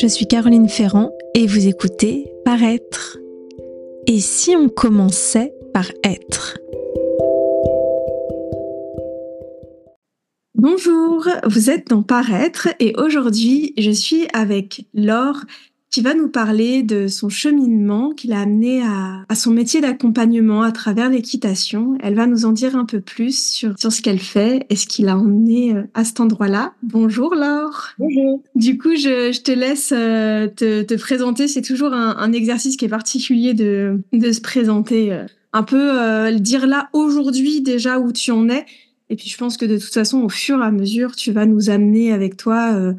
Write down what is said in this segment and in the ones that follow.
je suis Caroline Ferrand et vous écoutez Paraître. Et si on commençait par être? Bonjour, vous êtes dans Paraître et aujourd'hui je suis avec Laure qui va nous parler de son cheminement qu'il a amené à, à son métier d'accompagnement à travers l'équitation. Elle va nous en dire un peu plus sur, sur ce qu'elle fait et ce qui l'a emmené euh, à cet endroit-là. Bonjour Laure. Bonjour. Du coup, je, je te laisse euh, te, te présenter. C'est toujours un, un, exercice qui est particulier de, de se présenter. Euh, un peu euh, dire là aujourd'hui déjà où tu en es. Et puis je pense que de toute façon, au fur et à mesure, tu vas nous amener avec toi euh,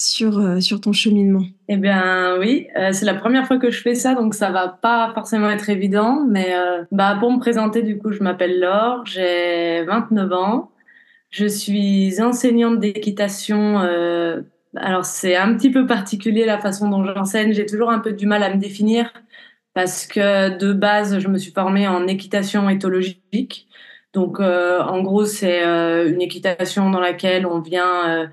sur, euh, sur ton cheminement Eh bien oui, euh, c'est la première fois que je fais ça, donc ça va pas forcément être évident. Mais euh, bah, pour me présenter, du coup, je m'appelle Laure, j'ai 29 ans. Je suis enseignante d'équitation. Alors c'est un petit peu particulier la façon dont j'enseigne. J'ai toujours un peu du mal à me définir parce que de base, je me suis formée en équitation éthologique. Donc en gros, c'est une équitation dans laquelle on vient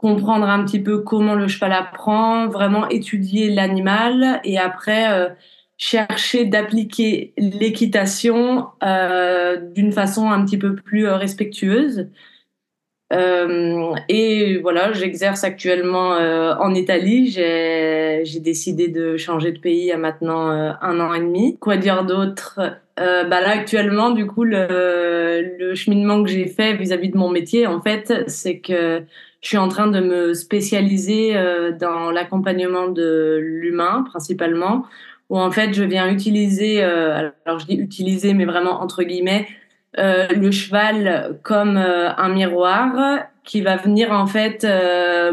comprendre un petit peu comment le cheval apprend, vraiment étudier l'animal et après euh, chercher d'appliquer l'équitation euh, d'une façon un petit peu plus euh, respectueuse. Et voilà, j'exerce actuellement en Italie. J'ai décidé de changer de pays il y a maintenant un an et demi. Quoi dire d'autre? Bah là actuellement, du coup, le, cheminement que j'ai fait vis-à-vis -vis de mon métier, en fait, c'est que je suis en train de me spécialiser euh, dans l'accompagnement de l'humain principalement, où en fait je viens utiliser, euh, alors je dis utiliser, mais vraiment entre guillemets, euh, le cheval comme un miroir qui va venir en fait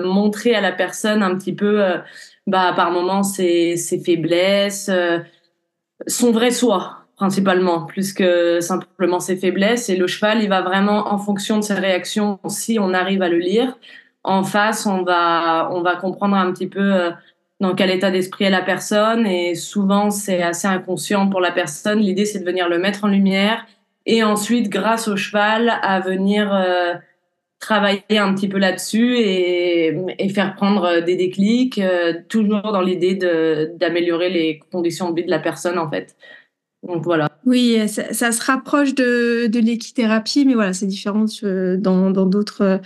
montrer à la personne un petit peu, bah, par moments ses, ses faiblesses, son vrai soi principalement, plus que simplement ses faiblesses. Et le cheval, il va vraiment, en fonction de ses réactions, si on arrive à le lire, en face, on va, on va comprendre un petit peu euh, dans quel état d'esprit est la personne. Et souvent, c'est assez inconscient pour la personne. L'idée, c'est de venir le mettre en lumière et ensuite, grâce au cheval, à venir euh, travailler un petit peu là-dessus et, faire prendre des déclics, euh, toujours dans l'idée d'améliorer les conditions de vie de la personne, en fait. Donc voilà. Oui, ça, se rapproche de, de l'équithérapie, mais voilà, c'est différent dans d'autres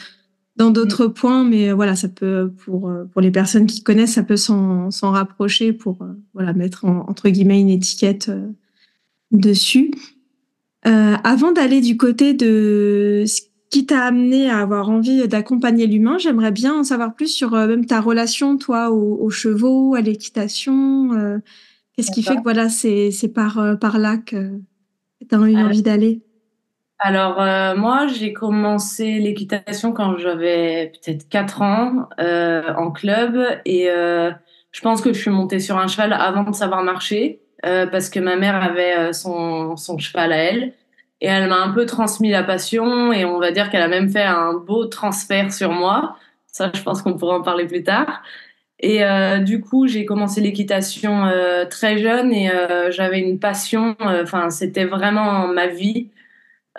d'autres mmh. points, mais voilà, ça peut pour pour les personnes qui connaissent, ça peut s'en rapprocher pour voilà mettre en, entre guillemets une étiquette euh, dessus. Euh, avant d'aller du côté de ce qui t'a amené à avoir envie d'accompagner l'humain, j'aimerais bien en savoir plus sur euh, même ta relation, toi, aux, aux chevaux, à l'équitation. Euh, Qu'est-ce qui fait que voilà, c'est par, euh, par là que tu as eu envie d'aller? Alors, euh, moi, j'ai commencé l'équitation quand j'avais peut-être 4 ans euh, en club et euh, je pense que je suis montée sur un cheval avant de savoir marcher parce que ma mère avait son, cheval à elle et elle m'a un peu transmis la passion et on va dire qu'elle a même fait un beau transfert sur moi. Ça, je pense qu'on pourra en parler plus tard. Et du coup, j'ai commencé l'équitation très jeune et j'avais une passion. Enfin, c'était vraiment ma vie.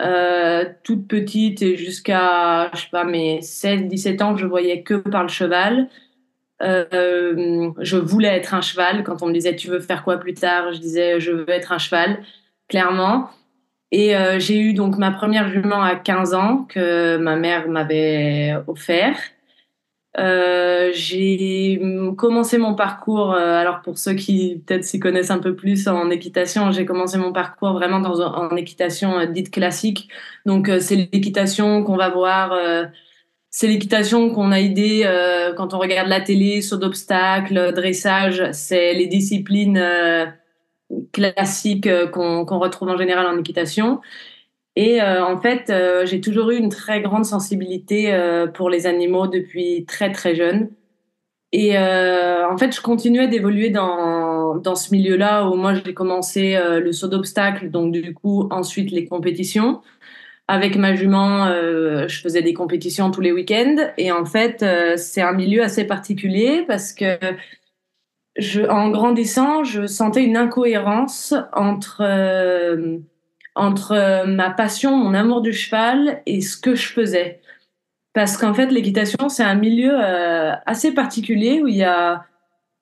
Euh, toute petite et jusqu'à, je sais pas, mes 16, 17 ans, je voyais que par le cheval. je voulais être un cheval. Quand on me disait tu veux faire quoi plus tard, je disais je veux être un cheval, clairement. Et j'ai eu donc ma première jument à 15 ans que ma mère m'avait offert. Euh, j'ai commencé mon parcours, euh, alors pour ceux qui peut-être s'y connaissent un peu plus en équitation, j'ai commencé mon parcours vraiment dans, en équitation euh, dite classique. Donc euh, c'est l'équitation qu'on va voir, c'est l'équitation qu'on a aidé euh, quand on regarde la télé, saut d'obstacles, dressage, c'est les disciplines classiques qu'on qu retrouve en général en équitation. Et euh, en fait, euh, j'ai toujours eu une très grande sensibilité euh, pour les animaux depuis très très jeune. Et en fait, je continuais d'évoluer dans, dans ce milieu-là où moi j'ai commencé le saut d'obstacle, donc du coup ensuite les compétitions. Avec ma jument, je faisais des compétitions tous les week-ends. Et en fait, c'est un milieu assez particulier parce que en grandissant, je sentais une incohérence entre entre euh, ma passion, mon amour du cheval et ce que je faisais. Parce qu'en fait, l'équitation, c'est un milieu euh, assez particulier où il y a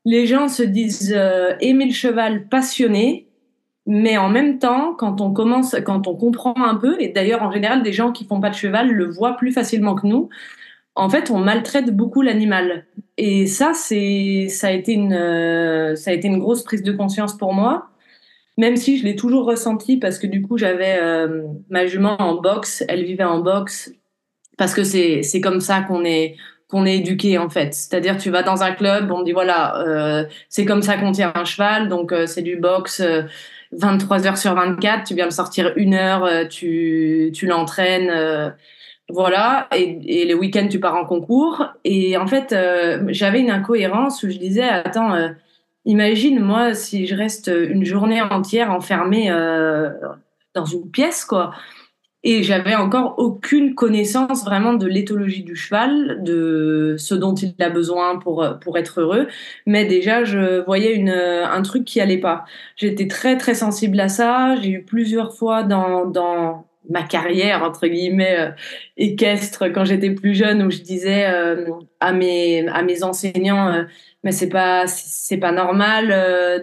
les gens se disent aimer le cheval passionné, mais en même temps, quand on commence, quand on comprend un peu, et d'ailleurs en général des gens qui font pas de cheval le voient plus facilement que nous, en fait, on maltraite beaucoup l'animal. Et ça, c'est, ça a été une, euh, ça a été une grosse prise de conscience pour moi. Même si je l'ai toujours ressenti parce que du coup, j'avais euh, ma jument en boxe, elle vivait en boxe parce que c'est, c'est comme ça qu'on est, qu'on est éduqué en fait. C'est-à-dire, tu vas dans un club, on dit voilà, euh, c'est comme ça qu'on tient un cheval, donc c'est du boxe. 23 heures sur 24, tu viens le sortir une heure, tu, tu l'entraînes voilà, et, les week-ends, tu pars en concours. Et en fait, euh, j'avais une incohérence où je disais, attends, euh, imagine, moi, si je reste une journée entière enfermée euh, dans une pièce, quoi. Et j'avais encore aucune connaissance vraiment de l'éthologie du cheval, de ce dont il a besoin pour, pour être heureux. Mais déjà, je voyais une, un truc qui allait pas. J'étais très, très sensible à ça. J'ai eu plusieurs fois dans, dans ma carrière entre guillemets euh, équestre quand j'étais plus jeune où je disais euh, à mes à mes enseignants euh, mais c'est pas c'est pas normal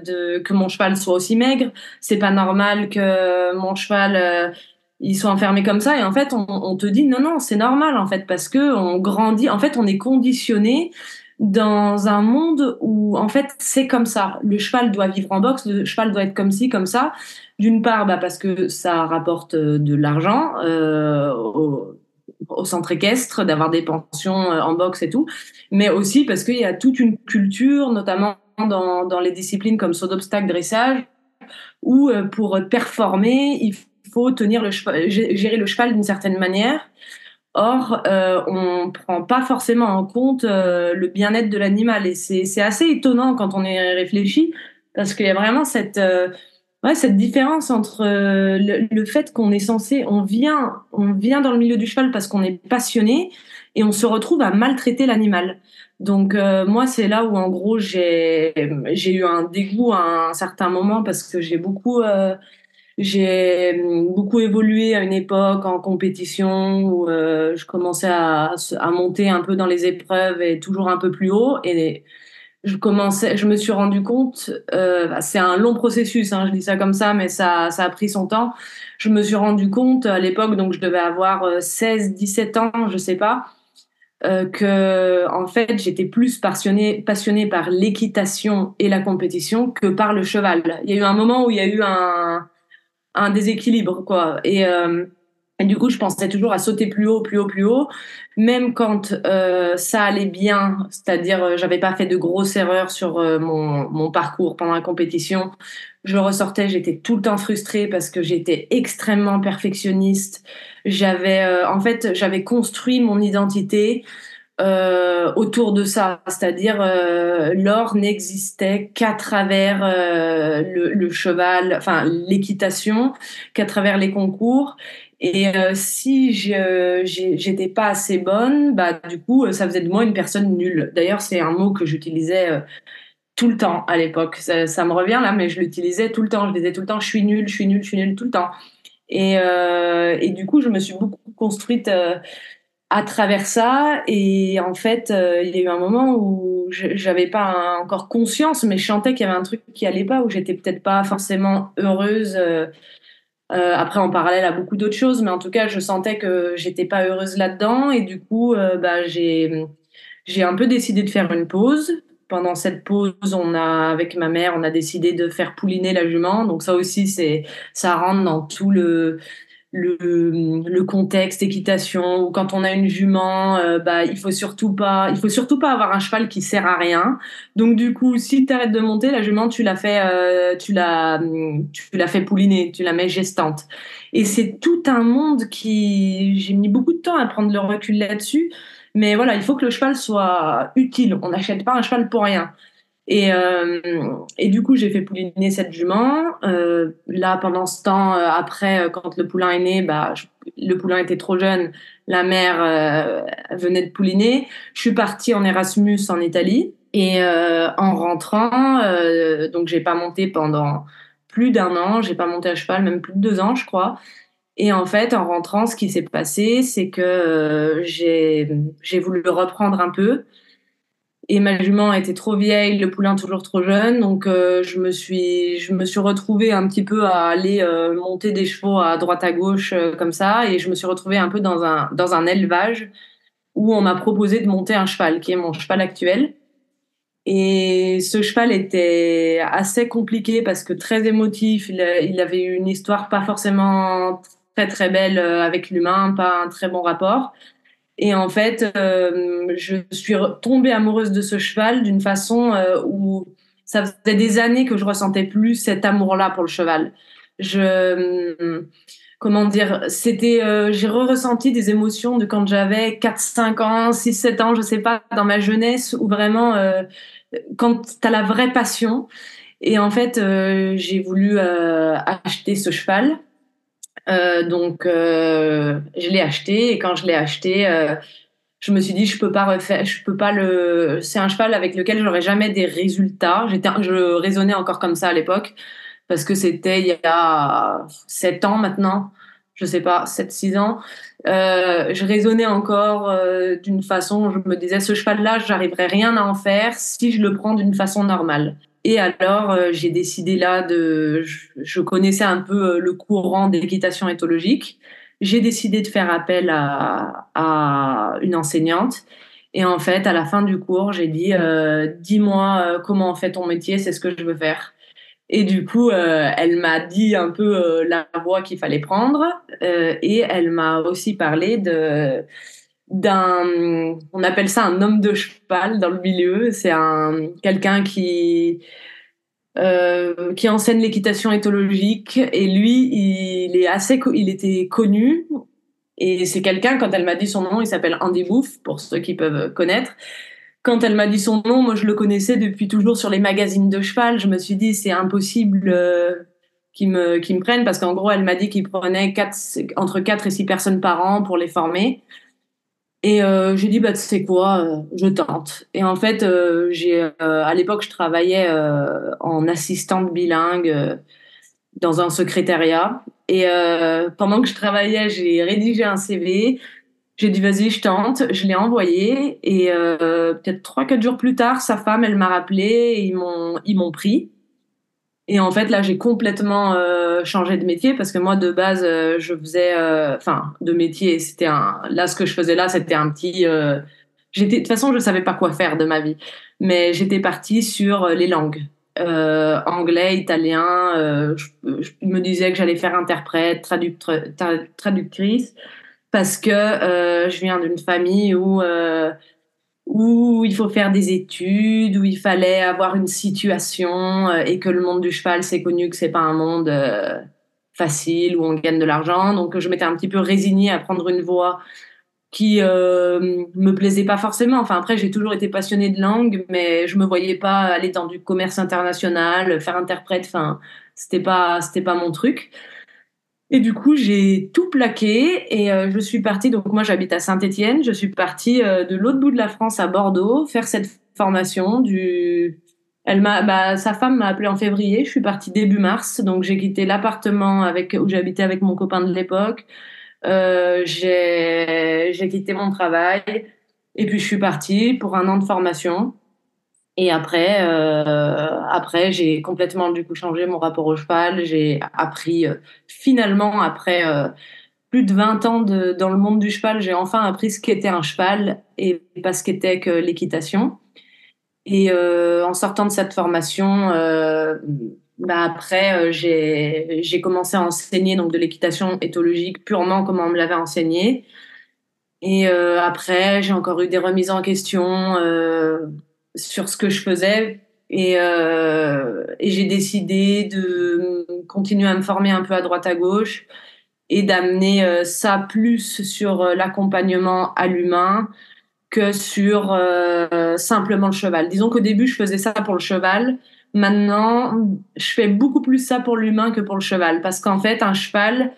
de que mon cheval soit aussi maigre. C'est pas normal que mon cheval il soit enfermé comme ça. Et en fait on, on te dit non non c'est normal en fait parce que on grandit. En fait on est conditionné dans un monde où en fait c'est comme ça. Le cheval doit vivre en boxe, le cheval doit être comme ci, comme ça. D'une part, bah, parce que ça rapporte euh, de l'argent euh, au, centre équestre, d'avoir des pensions euh, en boxe et tout, mais aussi parce qu'il y a toute une culture, notamment dans, les disciplines comme saut d'obstacle, dressage, où pour performer, il faut tenir le cheval, gérer le cheval d'une certaine manière. Or, euh, on prend pas forcément en compte euh, le bien-être de l'animal. Et c'est assez étonnant quand on y réfléchit, parce qu'il y a vraiment cette, euh, différence entre le, fait qu'on est censé, on vient, on vient dans le milieu du cheval parce qu'on est passionné, et on se retrouve à maltraiter l'animal. Donc moi, c'est là où en gros j'ai eu un dégoût à un certain moment parce que j'ai beaucoup j'ai hum, beaucoup évolué à une époque en compétition où euh, je commençais à, à, monter un peu dans les épreuves et toujours un peu plus haut. Et je commençais, je me suis rendu compte, euh, bah, c'est un long processus, hein, je dis ça comme ça, mais ça, ça a pris son temps. Je me suis rendu compte à l'époque, donc je devais avoir 16, euh, 17 ans, je sais pas, euh, que en fait j'étais plus passionnée, passionnée par l'équitation et la compétition que par le cheval. Il y a eu un moment où il y a eu un un déséquilibre, quoi. Et, euh, et, du coup, je pensais toujours à sauter plus haut, plus haut, plus haut, même quand euh, ça allait bien, c'est-à-dire euh, j'avais pas fait de grosses erreurs sur mon, mon, parcours pendant la compétition. Je ressortais, j'étais tout le temps frustrée parce que j'étais extrêmement perfectionniste. J'avais, en fait, j'avais construit mon identité euh, autour de ça, c'est-à-dire euh, l'or n'existait qu'à travers euh, le, cheval, enfin l'équitation, qu'à travers les concours. Et si j'étais pas assez bonne, bah du coup ça faisait de moi une personne nulle. D'ailleurs c'est un mot que j'utilisais tout le temps à l'époque. Ça, me revient là, mais je l'utilisais tout le temps. Je disais tout le temps je suis nulle, je suis nulle, je suis nulle tout le temps. Et du coup je me suis beaucoup construite à travers ça. Et en fait, euh, il y a eu un moment où j'avais pas encore conscience, mais je sentais qu'il y avait un truc qui allait pas, où j'étais peut-être pas forcément heureuse. Euh, euh, après, en parallèle à beaucoup d'autres choses, mais en tout cas, je sentais que j'étais pas heureuse là-dedans. Et du coup, bah, j'ai j'ai un peu décidé de faire une pause. Pendant cette pause, on a, avec ma mère, on a décidé de faire pouliner la jument. Donc ça aussi, c'est, ça rentre dans tout le, le, contexte équitation ou quand on a une jument euh, bah il faut surtout pas il faut surtout pas avoir un cheval qui sert à rien. Donc du coup si tu arrêtes de monter la jument tu la fais euh, tu la tu la fais pouliner tu la mets gestante. Et c'est tout un monde qui j'ai mis beaucoup de temps à prendre le recul là-dessus. Mais voilà il faut que le cheval soit utile. On n'achète pas un cheval pour rien et, euh, et du coup, j'ai fait pouliner cette jument. Euh, là, pendant ce temps, euh, après, euh, quand le poulain est né, bah, le poulain était trop jeune. La mère euh, venait de pouliner. Je suis partie en Erasmus en Italie. Et en rentrant, donc j'ai pas monté pendant plus d'un an. J'ai pas monté à cheval, même plus de deux ans, je crois. Et en fait, en rentrant, ce qui s'est passé, c'est que j'ai voulu reprendre un peu Et ma jument était trop vieille, le poulain toujours trop jeune, donc euh, je me suis je me suis retrouvée un petit peu à aller euh, monter des chevaux à droite à gauche euh, comme ça, et je me suis retrouvée un peu dans un dans un élevage où on m'a proposé de monter un cheval, qui est mon cheval actuel. Et ce cheval était assez compliqué parce que très émotif. Il, il avait une histoire pas forcément très très belle avec l'humain, pas un très bon rapport. Et en fait, euh, je suis tombée amoureuse de ce cheval d'une façon euh, où ça faisait des années que je ressentais plus cet amour-là pour le cheval. Je, comment dire, c'était, euh, j'ai re-ressenti des émotions de quand j'avais 4, 5 ans, 6, 7 ans, je sais pas, dans ma jeunesse, où vraiment, quand tu la vraie passion. Et en fait, j'ai voulu acheter ce cheval. Euh, donc, euh, je l'ai acheté et quand je l'ai acheté, euh, je me suis dit je peux pas je peux pas le. C'est un cheval avec lequel j'aurais jamais des résultats. J'étais, je raisonnais encore comme ça à l'époque parce que c'était il y a 7 ans maintenant, je sais pas, 7-6 ans. je raisonnais encore d'une façon, je me disais ce cheval-là, j'arriverai rien à en faire si je le prends d'une façon normale. Et alors, euh, j'ai décidé là de. Je, connaissais un peu euh, le courant d'équitation éthologique. J'ai décidé de faire appel à, à, une enseignante. Et en fait, à la fin du cours, j'ai dit euh, Dis-moi comment on fait ton métier, c'est ce que je veux faire. Et du coup, elle m'a dit un peu la voie qu'il fallait prendre. et elle m'a aussi parlé de d'un, on appelle ça un homme de cheval dans le milieu. C'est un quelqu'un qui euh, qui enseigne l'équitation éthologique et lui, il est assez, il était connu et c'est quelqu'un quand elle m'a dit son nom, il s'appelle Andy Booth pour ceux qui peuvent connaître. Quand elle m'a dit son nom, moi je le connaissais depuis toujours sur les magazines de cheval. Je me suis dit c'est impossible. Euh, qu'ils me, me prennent parce qu'en gros, elle m'a dit qu'il prenait entre 4 et 6 personnes par an pour les former. Et euh, j'ai dit, bah, tu sais quoi, euh, je tente. Et en fait, euh, j'ai, à l'époque, je travaillais en assistante bilingue dans un secrétariat. Et pendant que je travaillais, j'ai rédigé un CV. J'ai dit, vas-y, je tente. Je l'ai envoyé. Et peut-être trois, quatre jours plus tard, sa femme, elle m'a rappelé et ils m'ont, ils m'ont pris. Et en fait, là, j'ai complètement euh, changé de métier parce que moi, de base, euh, je faisais, euh, enfin, de métier, c'était un. Là, ce que je faisais là, c'était un petit. de toute façon, je savais pas quoi faire de ma vie, mais j'étais partie sur les langues, anglais, italien. Je, je, me disais que j'allais faire interprète, traductrice, parce que je viens d'une famille où où il faut faire des études, où il fallait avoir une situation euh, et que le monde du cheval, c'est connu que c'est pas un monde euh, facile où on gagne de l'argent. Donc je m'étais un petit peu résignée à prendre une voie qui euh, me plaisait pas forcément. Enfin après j'ai toujours été passionnée de langue, mais je me voyais pas aller dans du commerce international, faire interprète. Enfin c'était pas c'était pas mon truc. Et du coup, j'ai tout plaqué et euh, je suis partie. Donc, moi, j'habite à Saint-Étienne. Je suis partie euh, de l'autre bout de la France à Bordeaux faire cette formation. Du... Elle m'a, bah, sa femme m'a appelé en février. Je suis partie début mars. Donc, j'ai quitté l'appartement avec où j'habitais avec mon copain de l'époque. Euh, j'ai, j'ai quitté mon travail et puis je suis partie pour un an de formation. Et après, euh, après j'ai complètement du coup changé mon rapport au cheval. J'ai appris euh, finalement après euh, plus de 20 ans dans le monde du cheval, j'ai enfin appris ce qu'était un cheval et pas ce qu'était que l'équitation. Et en sortant de cette formation, bah après j'ai commencé à enseigner donc de l'équitation éthologique purement comme on me l'avait enseigné. Et après, j'ai encore eu des remises en question sur ce que je faisais et, euh, et j'ai décidé de continuer à me former un peu à droite à gauche et d'amener euh, ça plus sur euh, l'accompagnement à l'humain que sur simplement le cheval. Disons qu'au début, je faisais ça pour le cheval. Maintenant, je fais beaucoup plus ça pour l'humain que pour le cheval. Parce qu'en fait, un cheval,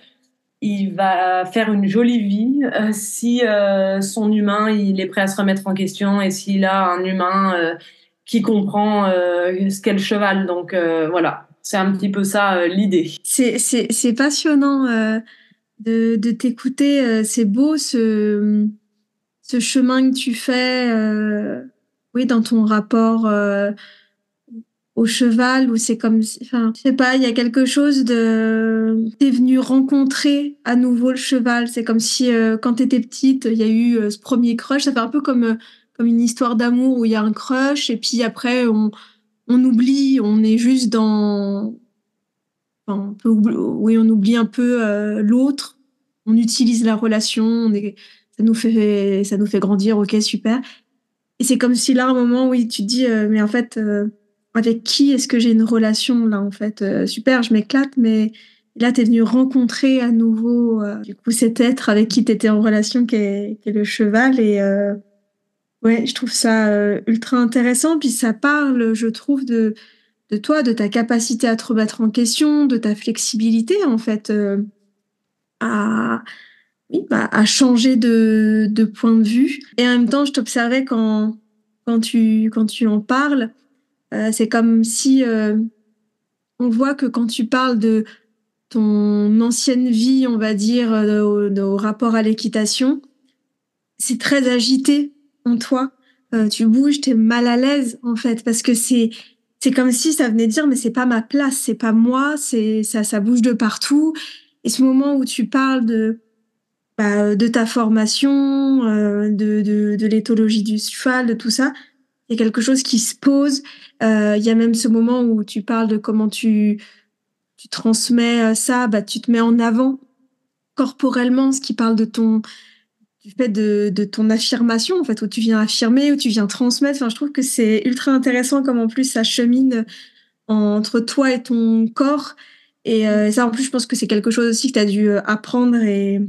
il va faire une jolie vie euh, si euh, son humain il est prêt à se remettre en question et s'il a un humain euh, qui comprend ce qu'est le cheval. Donc voilà, c'est un petit peu ça l'idée. C'est passionnant de, de t'écouter. c'est beau ce, ce chemin que tu fais oui, dans ton rapport au cheval, où c'est comme, enfin, je sais pas, il y a quelque chose de, t'es venu rencontrer à nouveau le cheval. C'est comme si euh, quand t'étais petite, il y a eu euh, ce premier crush. Ça fait un peu comme comme une histoire d'amour où il y a un crush et puis après on on oublie, on est juste dans, enfin, oui, on oublie un peu l'autre. On utilise la relation, on est, ça nous fait ça nous fait grandir. Ok, super. Et c'est comme si là, un moment, oui, tu te dis, euh, mais en fait, euh, avec qui est-ce que j'ai une relation là, en fait euh, Super, je m'éclate, mais là, tu es venu rencontrer à nouveau, du coup, cet être avec qui tu étais en relation, qui est, le cheval. Et ouais, je trouve ça ultra intéressant. Puis ça parle, je trouve, de, de toi, de ta capacité à te remettre en question, de ta flexibilité, en fait, à oui, bah, à changer de, de, point de vue. Et en même temps, je t'observais quand, quand, tu, quand tu en parles, euh, c'est comme si euh, on voit que quand tu parles de ton ancienne vie, on va dire, euh, au, rapport à l'équitation, c'est très agité en toi. Euh, tu bouges, tu es mal à l'aise en fait, parce que c'est c'est comme si ça venait dire mais c'est pas ma place, c'est pas moi, c'est ça ça bouge de partout. Et ce moment où tu parles de bah, de ta formation, euh, de, de, de l'éthologie du cheval, de tout ça. Il y a quelque chose qui se pose. Euh, il y a même ce moment où tu parles de comment tu, transmets euh, ça, bah, tu te mets en avant corporellement, ce qui parle de ton du fait de, ton affirmation, en fait, où tu viens affirmer, où tu viens transmettre. Enfin, je trouve que c'est ultra intéressant comme en plus ça chemine entre toi et ton corps. Et ça, en plus, je pense que c'est quelque chose aussi que tu as dû apprendre et,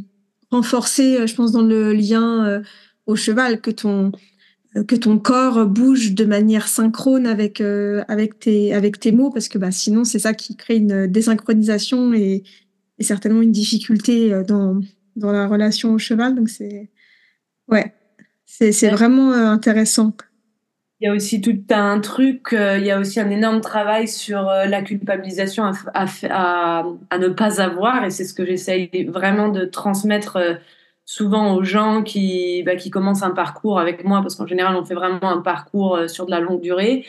renforcer, euh, je pense, dans le lien euh, au cheval, que ton euh, que ton corps bouge de manière synchrone avec avec tes avec tes mots parce que bah sinon c'est ça qui crée une désynchronisation et, et certainement une difficulté dans dans la relation au cheval. Donc c'est ouais c'est c'est vraiment intéressant. Il y a aussi tout un truc, euh, il y a aussi un énorme travail sur euh, la culpabilisation à, à, à, ne pas avoir, et c'est ce que j'essaye vraiment de transmettre euh, souvent aux gens qui, bah, qui commencent un parcours avec moi, parce qu'en général, on fait vraiment un parcours sur de la longue durée.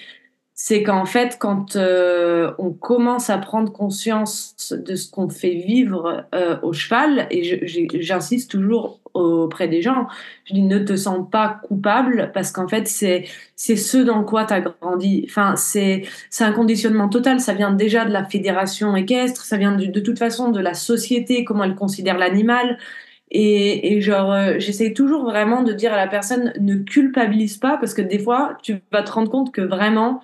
C'est qu'en fait, quand on commence à prendre conscience de ce qu'on fait vivre au cheval, et j'insiste toujours auprès des gens. Je dis ne te sens pas coupable parce qu'en fait c'est ce dans quoi tu as grandi. Enfin c'est c'est un conditionnement total, ça vient déjà de la fédération équestre, ça vient de, de toute façon de la société comment elle considère l'animal. Et, et, genre, euh, j'essaie toujours vraiment de dire à la personne, ne culpabilise pas, parce que des fois, tu vas te rendre compte que vraiment,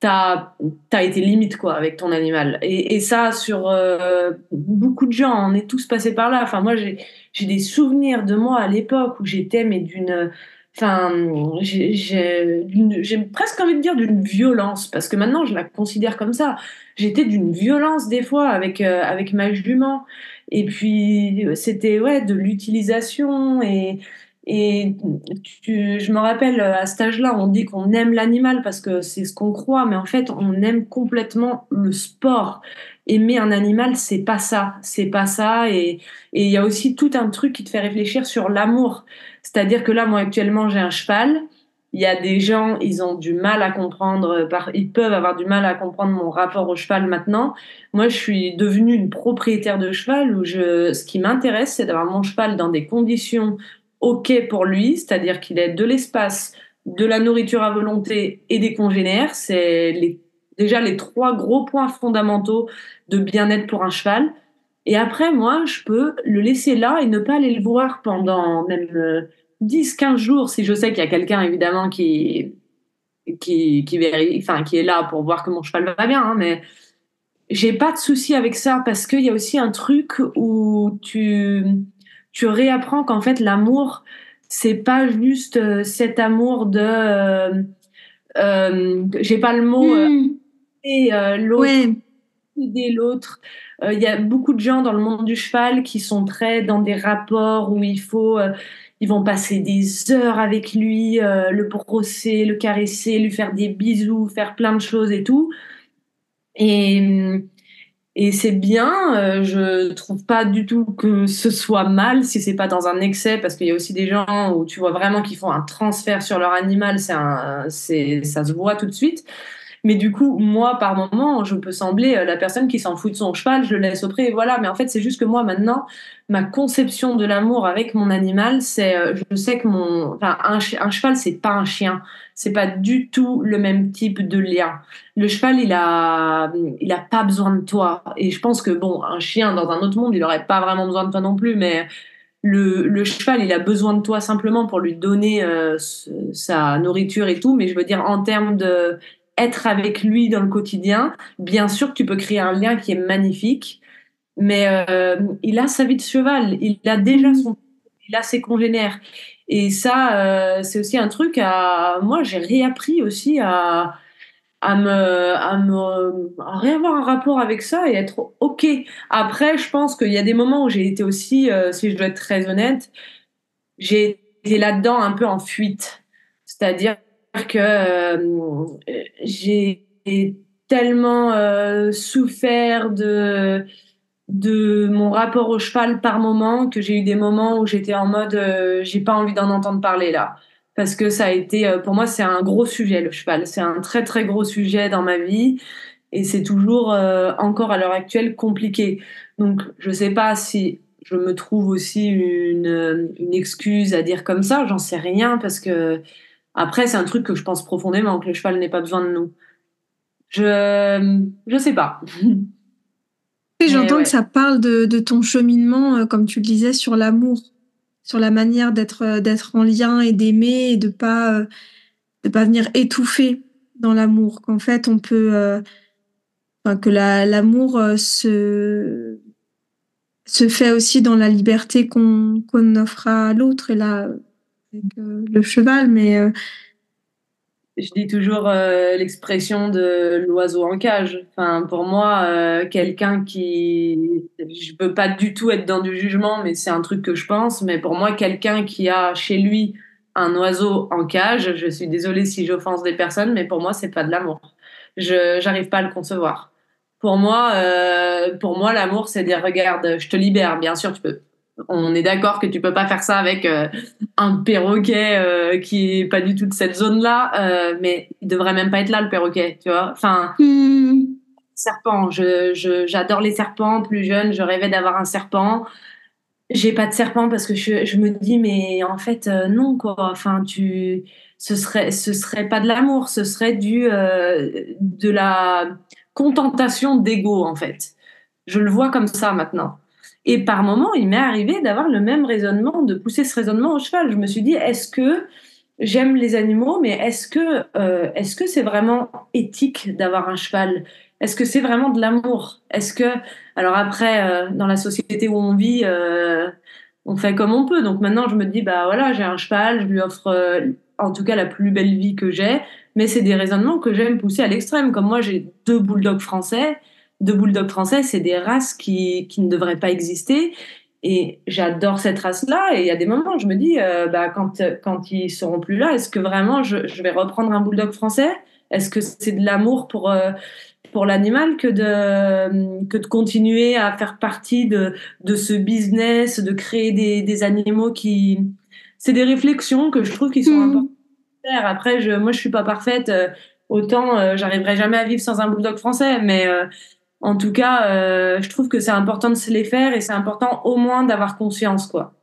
t'as as été limite quoi avec ton animal. Et, ça sur euh, beaucoup de gens on est tous passés par là. Enfin moi j'ai j'ai des souvenirs de moi à l'époque où j'étais mais d'une enfin j'ai presque envie de dire d'une violence parce que maintenant je la considère comme ça. J'étais d'une violence des fois avec euh, avec ma jument et puis c'était ouais de l'utilisation et et je me rappelle, à cet âge-là, on dit qu'on aime l'animal parce que c'est ce qu'on croit, mais en fait, on aime complètement le sport. Aimer un animal, c'est pas ça. C'est pas ça. Et il y a aussi tout un truc qui te fait réfléchir sur l'amour. C'est-à-dire que là, moi, actuellement, j'ai un cheval. Il y a des gens, ils ont du mal à comprendre, ils peuvent avoir du mal à comprendre mon rapport au cheval maintenant. Moi, je suis devenue une propriétaire de cheval où je, ce qui m'intéresse, c'est d'avoir mon cheval dans des conditions OK pour lui, c'est-à-dire qu'il ait de l'espace, de la nourriture à volonté et des congénères. C'est déjà les trois gros points fondamentaux de bien-être pour un cheval. Et après, moi, je peux le laisser là et ne pas aller le voir pendant même 10, euh, 15 jours si je sais qu'il y a quelqu'un, évidemment, qui, qui, qui, enfin, qui est là pour voir que mon cheval va bien. Hein, mais j'ai pas de souci avec ça parce qu'il y a aussi un truc où tu tu réapprends qu'en fait l'amour c'est pas juste euh, cet amour de euh, euh, j'ai pas le mot hmm. et l'autre aider l'autre il y a beaucoup de gens dans le monde du cheval qui sont très dans des rapports où il faut ils vont passer des heures avec lui le brosser le caresser lui faire des bisous faire plein de choses et tout et Et c'est bien, euh, je trouve pas du tout que ce soit mal si c'est pas dans un excès, parce qu'il y a aussi des gens où tu vois vraiment qu'ils font un transfert sur leur animal, c'est, ça se voit tout de suite. Mais du coup, moi, par moment, je peux sembler euh, la personne qui s'en fout de son cheval, je le laisse auprès, et voilà. Mais en fait, c'est juste que moi, maintenant, ma conception de l'amour avec mon animal, c'est, euh, je sais que mon, enfin, un, un cheval, c'est pas un chien. C'est pas du tout le même type de lien. Le cheval, il a, il a pas besoin de toi. Et je pense que, bon, un chien dans un autre monde, il aurait pas vraiment besoin de toi non plus, mais le, le, cheval, il a besoin de toi simplement pour lui donner euh, sa nourriture et tout, mais je veux dire en termes de être avec lui dans le quotidien. Bien sûr que tu peux créer un lien qui est magnifique, mais euh, il a sa vie de cheval, il a déjà son, il a ses congénères. Et ça, euh, c'est aussi un truc à, moi, j'ai réappris aussi à, à me, à me, à réavoir un rapport avec ça et être ok. Après, je pense qu'il y a des moments où j'ai été aussi, euh, si je dois être très honnête, j'ai été là-dedans un peu en fuite. C'est-à-dire que euh, j'ai tellement euh, souffert de de mon rapport au cheval par moment que j'ai eu des moments où j'étais en mode euh, j'ai pas envie d'en entendre parler là. Parce que ça a été pour moi c'est un gros sujet le cheval. C'est un très très gros sujet dans ma vie. Et c'est toujours encore à l'heure actuelle compliqué. Donc je sais pas si je me trouve aussi une, une excuse à dire comme ça. J'en sais rien parce que après, c'est un truc que je pense profondément, que le cheval n'ait pas besoin de nous. Je je sais pas. J'entends que ça parle de, de, ton cheminement, euh, comme tu le disais, sur l'amour, sur la manière d'être euh, d'être en lien et d'aimer et de pas euh, de pas venir étouffer dans l'amour. Qu'en fait, on peut enfin, que l'amour se se fait aussi dans la liberté qu'on qu'on offre à l'autre. Et là, euh, le cheval, mais euh, je dis toujours euh, l'expression de l'oiseau en cage. Enfin, pour moi, quelqu'un qui, je veux pas du tout être dans du jugement, mais c'est un truc que je pense. Mais pour moi, quelqu'un qui a chez lui un oiseau en cage, je suis désolée si j'offense des personnes, mais pour moi, c'est pas de l'amour. Je j'arrive pas à le concevoir. Pour moi, pour moi, l'amour, c'est dire regarde, je te libère. Bien sûr, tu peux on est d'accord que tu peux pas faire ça avec euh, un perroquet euh, qui est pas du tout de cette zone-là, euh, mais il devrait même pas être là le perroquet, tu vois. Enfin, hmm. serpent. Je, j'adore les serpents. Plus jeune, je rêvais d'avoir un serpent. J'ai pas de serpent parce que je, me dis mais en fait non quoi. Enfin tu, ce serait ce serait pas de l'amour, ce serait du de la contentation d'ego en fait. Je le vois comme ça maintenant. Et par moment, il m'est arrivé d'avoir le même raisonnement, de pousser ce raisonnement au cheval. Je me suis dit, est-ce que j'aime les animaux, mais est-ce que euh, que c'est vraiment éthique d'avoir un cheval? Est-ce que c'est vraiment de l'amour? Est-ce que alors après, euh, dans la société où on vit, euh, on fait comme on peut. Donc maintenant, je me dis, bah voilà, j'ai un cheval, je lui offre en tout cas la plus belle vie que j'ai. Mais c'est des raisonnements que j'aime pousser à l'extrême. Comme moi, j'ai deux bulldogs français de bulldogs français, c'est des races qui, qui ne devraient pas exister. Et j'adore cette race-là. Et il y a des moments, je me dis, euh, bah, quand, quand ils seront plus là, est-ce que vraiment je, je, vais reprendre un bulldog français? Est-ce que c'est de l'amour pour, euh, pour l'animal que de, que de continuer à faire partie de, de ce business, de créer des, des animaux qui. C'est des réflexions que je trouve qui sont mmh. importantes Après, je, moi, je suis pas parfaite. Euh, autant, j'arriverai jamais à vivre sans un bulldog français. Mais en tout cas, euh, je trouve que c'est important de se les faire et c'est important au moins d'avoir conscience, quoi.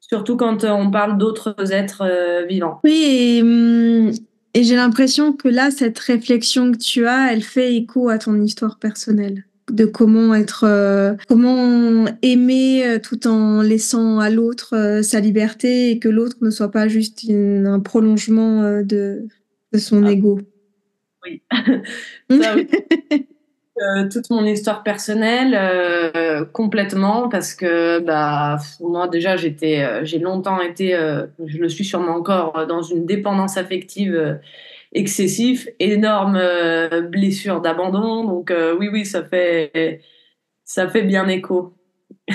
Surtout quand euh, on parle d'autres êtres euh, vivants. Oui, hum, et, j'ai l'impression que là, cette réflexion que tu as, elle fait écho à ton histoire personnelle de comment être, comment aimer tout en laissant à l'autre sa liberté et que l'autre ne soit pas juste un prolongement de, de son ah. ego. Oui. Ça, oui. Euh, toute mon histoire personnelle euh, complètement parce que bah moi déjà j'étais euh, j'ai longtemps été je le suis sûrement encore dans une dépendance affective excessive énorme blessure d'abandon donc oui oui ça fait ça fait bien écho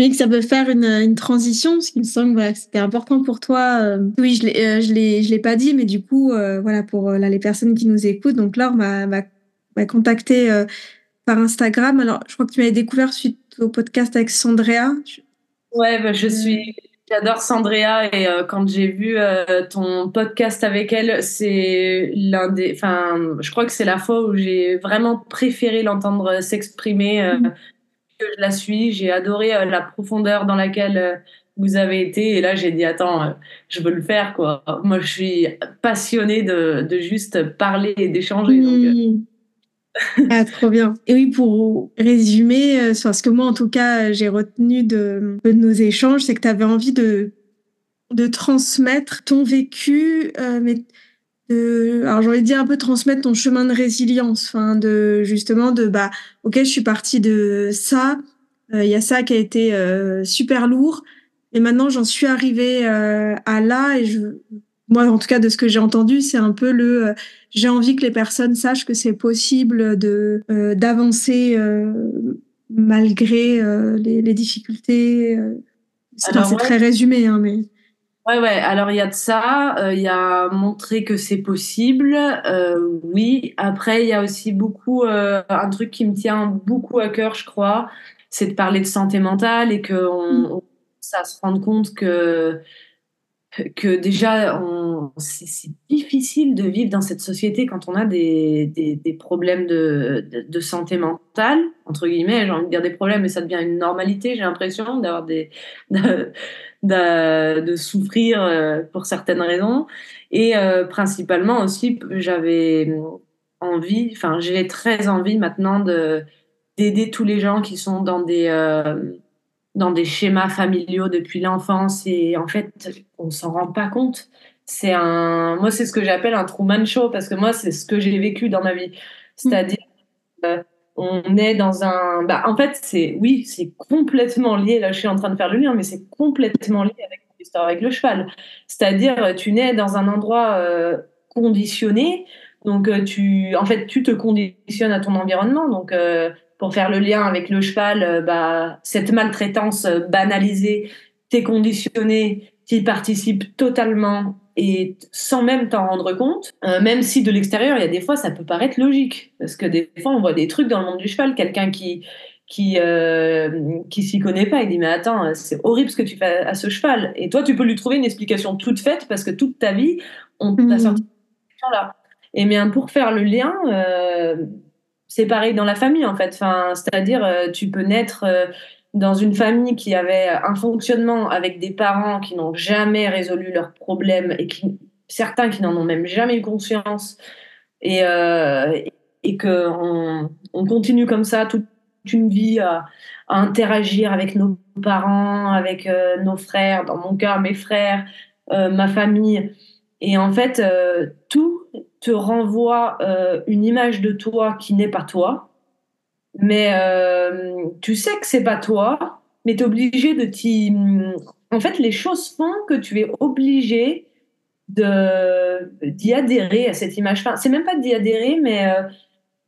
Oui, que ça peut faire une, transition, ce qui me semble que c'était important pour toi. oui, je je l'ai, pas dit, mais du coup, voilà, pour les personnes qui nous écoutent, donc Laure m'a, m'a contacté euh, par Instagram. Alors, je crois que tu m'avais découvert suite au podcast avec Sandrea. Ouais, bah, je suis. J'adore Sandrea et euh, quand j'ai vu euh, ton podcast avec elle, c'est l'un des. Enfin, je crois que c'est la fois où j'ai vraiment préféré l'entendre s'exprimer. Euh, mm. Je la suis, j'ai adoré la profondeur dans laquelle vous avez été et là j'ai dit attends, je veux le faire quoi. Moi je suis passionnée de, de juste parler et d'échanger. Mm. Ah, trop bien. Et oui, pour résumer, euh, ce que moi, en tout cas, j'ai retenu de, nos échanges, c'est que tu avais envie de, de transmettre ton vécu, euh, mais de, alors j'ai envie de dire un peu transmettre ton chemin de résilience, enfin, de justement de, bah, ok, je suis partie de ça, euh, il y a ça qui a été super lourd, et maintenant j'en suis arrivée à là, et je, moi, en tout cas, de ce que j'ai entendu, c'est un peu le euh, j'ai envie que les personnes sachent que c'est possible de euh, d'avancer euh, malgré les, les, difficultés. c'est très résumé, hein, mais. Ouais, ouais. Alors il y a de ça. Il y a montrer que c'est possible. oui. Après, il y a aussi beaucoup un truc qui me tient beaucoup à cœur, je crois, c'est de parler de santé mentale et que on, mm. ça se rendre compte que que déjà, c'est difficile de vivre dans cette société quand on a des, des, problèmes de, de, santé mentale, entre guillemets, j'ai envie de dire des problèmes, mais ça devient une normalité, j'ai l'impression, d'avoir des, de, souffrir euh, pour certaines raisons. Et euh, principalement aussi, j'avais envie, enfin, j'ai très envie maintenant d'aider tous les gens qui sont dans des... Euh, dans des schémas familiaux depuis l'enfance et en fait, on s'en rend pas compte. C'est un, moi, c'est ce que j'appelle un Truman Show parce que moi, c'est ce que j'ai vécu dans ma vie. C'est-à-dire, euh, on est dans un, bah, en fait, c'est, oui, c'est complètement lié. Là, je suis en train de faire le lien, mais c'est complètement lié avec l'histoire avec le cheval. C'est-à-dire, tu nais dans un endroit euh, conditionné. Donc, euh, tu, en fait, tu te conditionnes à ton environnement. Donc, pour faire le lien avec le cheval, euh, bah, cette maltraitance euh, banalisée, t'es conditionné, tu participes totalement et sans même t'en rendre compte, euh, même si de l'extérieur, il y a des fois, ça peut paraître logique, parce que des fois, on voit des trucs dans le monde du cheval, quelqu'un qui qui qui s'y connaît pas, il dit mais attends, c'est horrible ce que tu fais à ce cheval, et toi, tu peux lui trouver une explication toute faite parce que toute ta vie, on t'a mmh. sorti cette là. Et bien pour faire le lien, c'est pareil dans la famille en fait. Enfin, c'est-à-dire, euh, tu peux naître euh, dans une famille qui avait un fonctionnement avec des parents qui n'ont jamais résolu leurs problèmes et qui, certains qui n'en ont même jamais eu conscience et, euh, et qu'on on continue comme ça toute une vie à, interagir avec nos parents, avec nos frères, dans mon cas mes frères, ma famille. Et en fait, tout te renvoie euh, une image de toi qui n'est pas toi, mais euh, tu sais que c'est pas toi, mais tu es obligé de t'y. En fait, les choses font que tu es obligé d'y adhérer à cette image. Enfin, c'est même pas d'y adhérer, mais euh,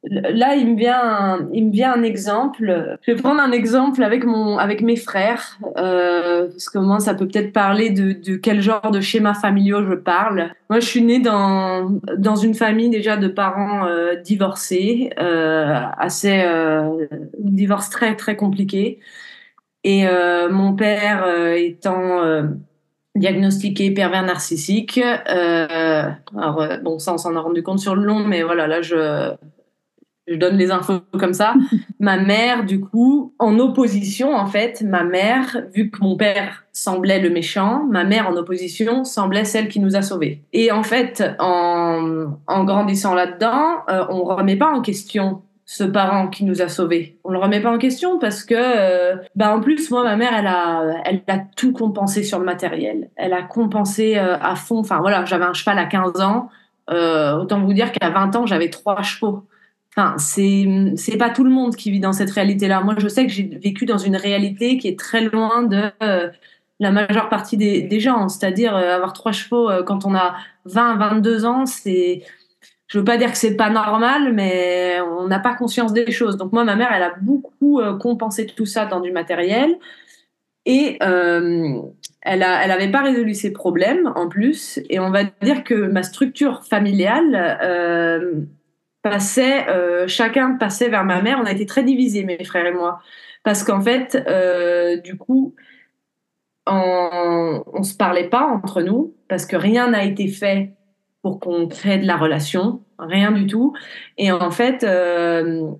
Là, il me vient, un, il me vient un exemple. Je vais prendre un exemple avec mon, avec mes frères, euh, parce que moi, ça peut peut-être parler de, quel genre de schéma familiaux je parle. Moi, je suis née dans, dans une famille déjà de parents euh, divorcés, euh, assez divorce très très compliqué. Et mon père étant diagnostiqué pervers narcissique. alors, bon, ça, on s'en a rendu compte sur le long, mais voilà, là, je je donne les infos comme ça. ma mère, du coup, en opposition, en fait, ma mère, vu que mon père semblait le méchant, ma mère en opposition semblait celle qui nous a sauvés. Et en fait, en, en grandissant là-dedans, euh, on remet pas en question ce parent qui nous a sauvés. On le remet pas en question parce que, euh, bah en plus moi ma mère elle a, elle a tout compensé sur le matériel. Elle a compensé euh, à fond. Enfin voilà, j'avais un cheval à 15 ans. Euh, autant vous dire qu'à 20 ans j'avais trois chevaux. Enfin, c'est pas tout le monde qui vit dans cette réalité-là. Moi, je sais que j'ai vécu dans une réalité qui est très loin de euh, la majeure partie des, gens. C'est-à-dire euh, avoir trois chevaux euh, quand on a 20, 22 ans, c'est je veux pas dire que c'est pas normal, mais on n'a pas conscience des choses. Donc moi, ma mère, elle a beaucoup compensé tout ça dans du matériel et elle a, elle avait pas résolu ses problèmes en plus. Et on va dire que ma structure familiale passait, euh, chacun passait vers ma mère. On a été très divisés, mes frères et moi, parce qu'en fait, euh, du coup, on, on se parlait pas entre nous parce que rien n'a été fait pour qu'on crée de la relation, rien du tout. Et en fait, euh,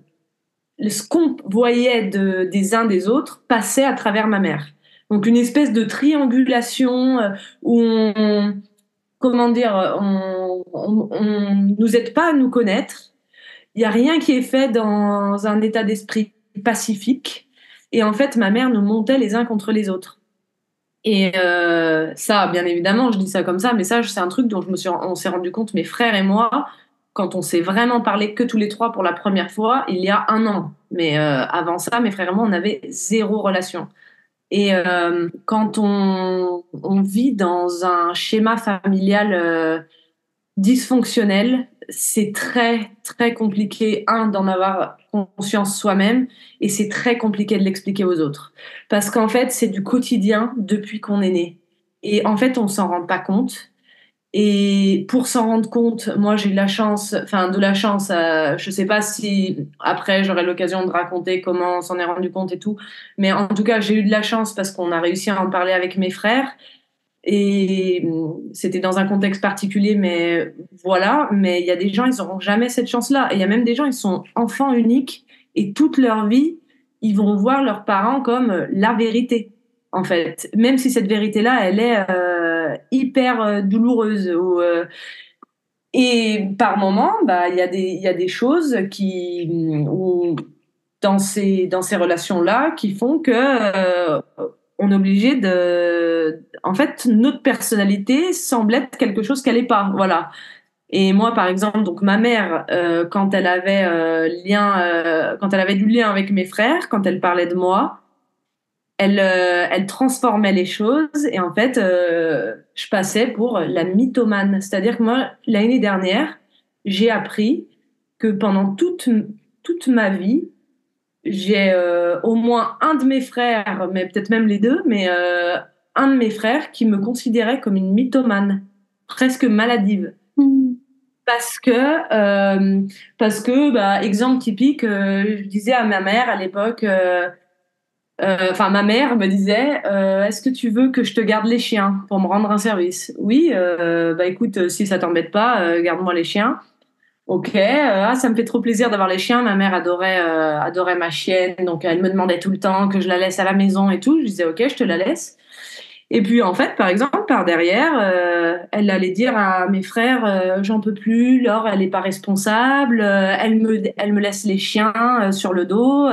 ce qu'on voyait de, des uns des autres passait à travers ma mère. Donc une espèce de triangulation où on, comment dire, on, on, on nous aide pas à nous connaître. Il y a rien qui est fait dans un état d'esprit pacifique. Et en fait, ma mère nous montait les uns contre les autres. Et euh, ça, bien évidemment, je dis ça comme ça, mais ça, c'est un truc dont je me suis, on s'est rendu compte, mes frères et moi, quand on s'est vraiment parlé que tous les trois pour la première fois, il y a un an. Mais euh, avant ça, mes frères et moi, on avait zéro relation. Et euh, quand on, vit dans un schéma familial dysfonctionnel, c'est très, très compliqué, un, d'en avoir conscience soi-même, et c'est très compliqué de l'expliquer aux autres. Parce qu'en fait, c'est du quotidien depuis qu'on est né. Et en fait, on s'en rend pas compte. Et pour s'en rendre compte, moi j'ai eu la chance, enfin de la chance, euh, je sais pas si après j'aurai l'occasion de raconter comment on s'en est rendu compte et tout, mais en tout cas j'ai eu de la chance parce qu'on a réussi à en parler avec mes frères et c'était dans un contexte particulier, mais voilà. Mais il y a des gens, ils n'auront jamais cette chance-là. Et il y a même des gens, ils sont enfants uniques et toute leur vie, ils vont voir leurs parents comme la vérité, en fait. Même si cette vérité-là, elle est euh, hyper euh, douloureuse. Ou, euh, et par moment, bah, il y, a des, choses qui, dans ces, dans ces relations-là qui font que on est obligé de. En fait, notre personnalité semble être quelque chose qu'elle n'est pas. Voilà. Et moi, par exemple, donc ma mère, euh, quand elle avait euh, lien, euh, quand elle avait du lien avec mes frères, quand elle parlait de moi, elle, elle transformait les choses et en fait, je passais pour la mythomane. C'est-à-dire que moi, l'année dernière, j'ai appris que pendant toute toute ma vie, j'ai euh, au moins un de mes frères, mais peut-être même les deux, mais euh, un de mes frères qui me considérait comme une mythomane, presque maladive. Mm. Parce que, euh, parce que, bah, exemple typique, je disais à ma mère à l'époque, enfin ma mère me disait, est-ce que tu veux que je te garde les chiens pour me rendre un service? Oui, bah écoute, si ça t'embête pas, garde-moi les chiens. Ok, euh, ah, ça me fait trop plaisir d'avoir les chiens. Ma mère adorait, euh, adorait ma chienne, donc elle me demandait tout le temps que je la laisse à la maison et tout. Je disais ok, je te la laisse. Et puis en fait, par exemple, par derrière, euh, elle allait dire à mes frères, euh, j'en peux plus, Laure, elle est pas responsable, euh, elle me, elle me laisse les chiens euh, sur le dos.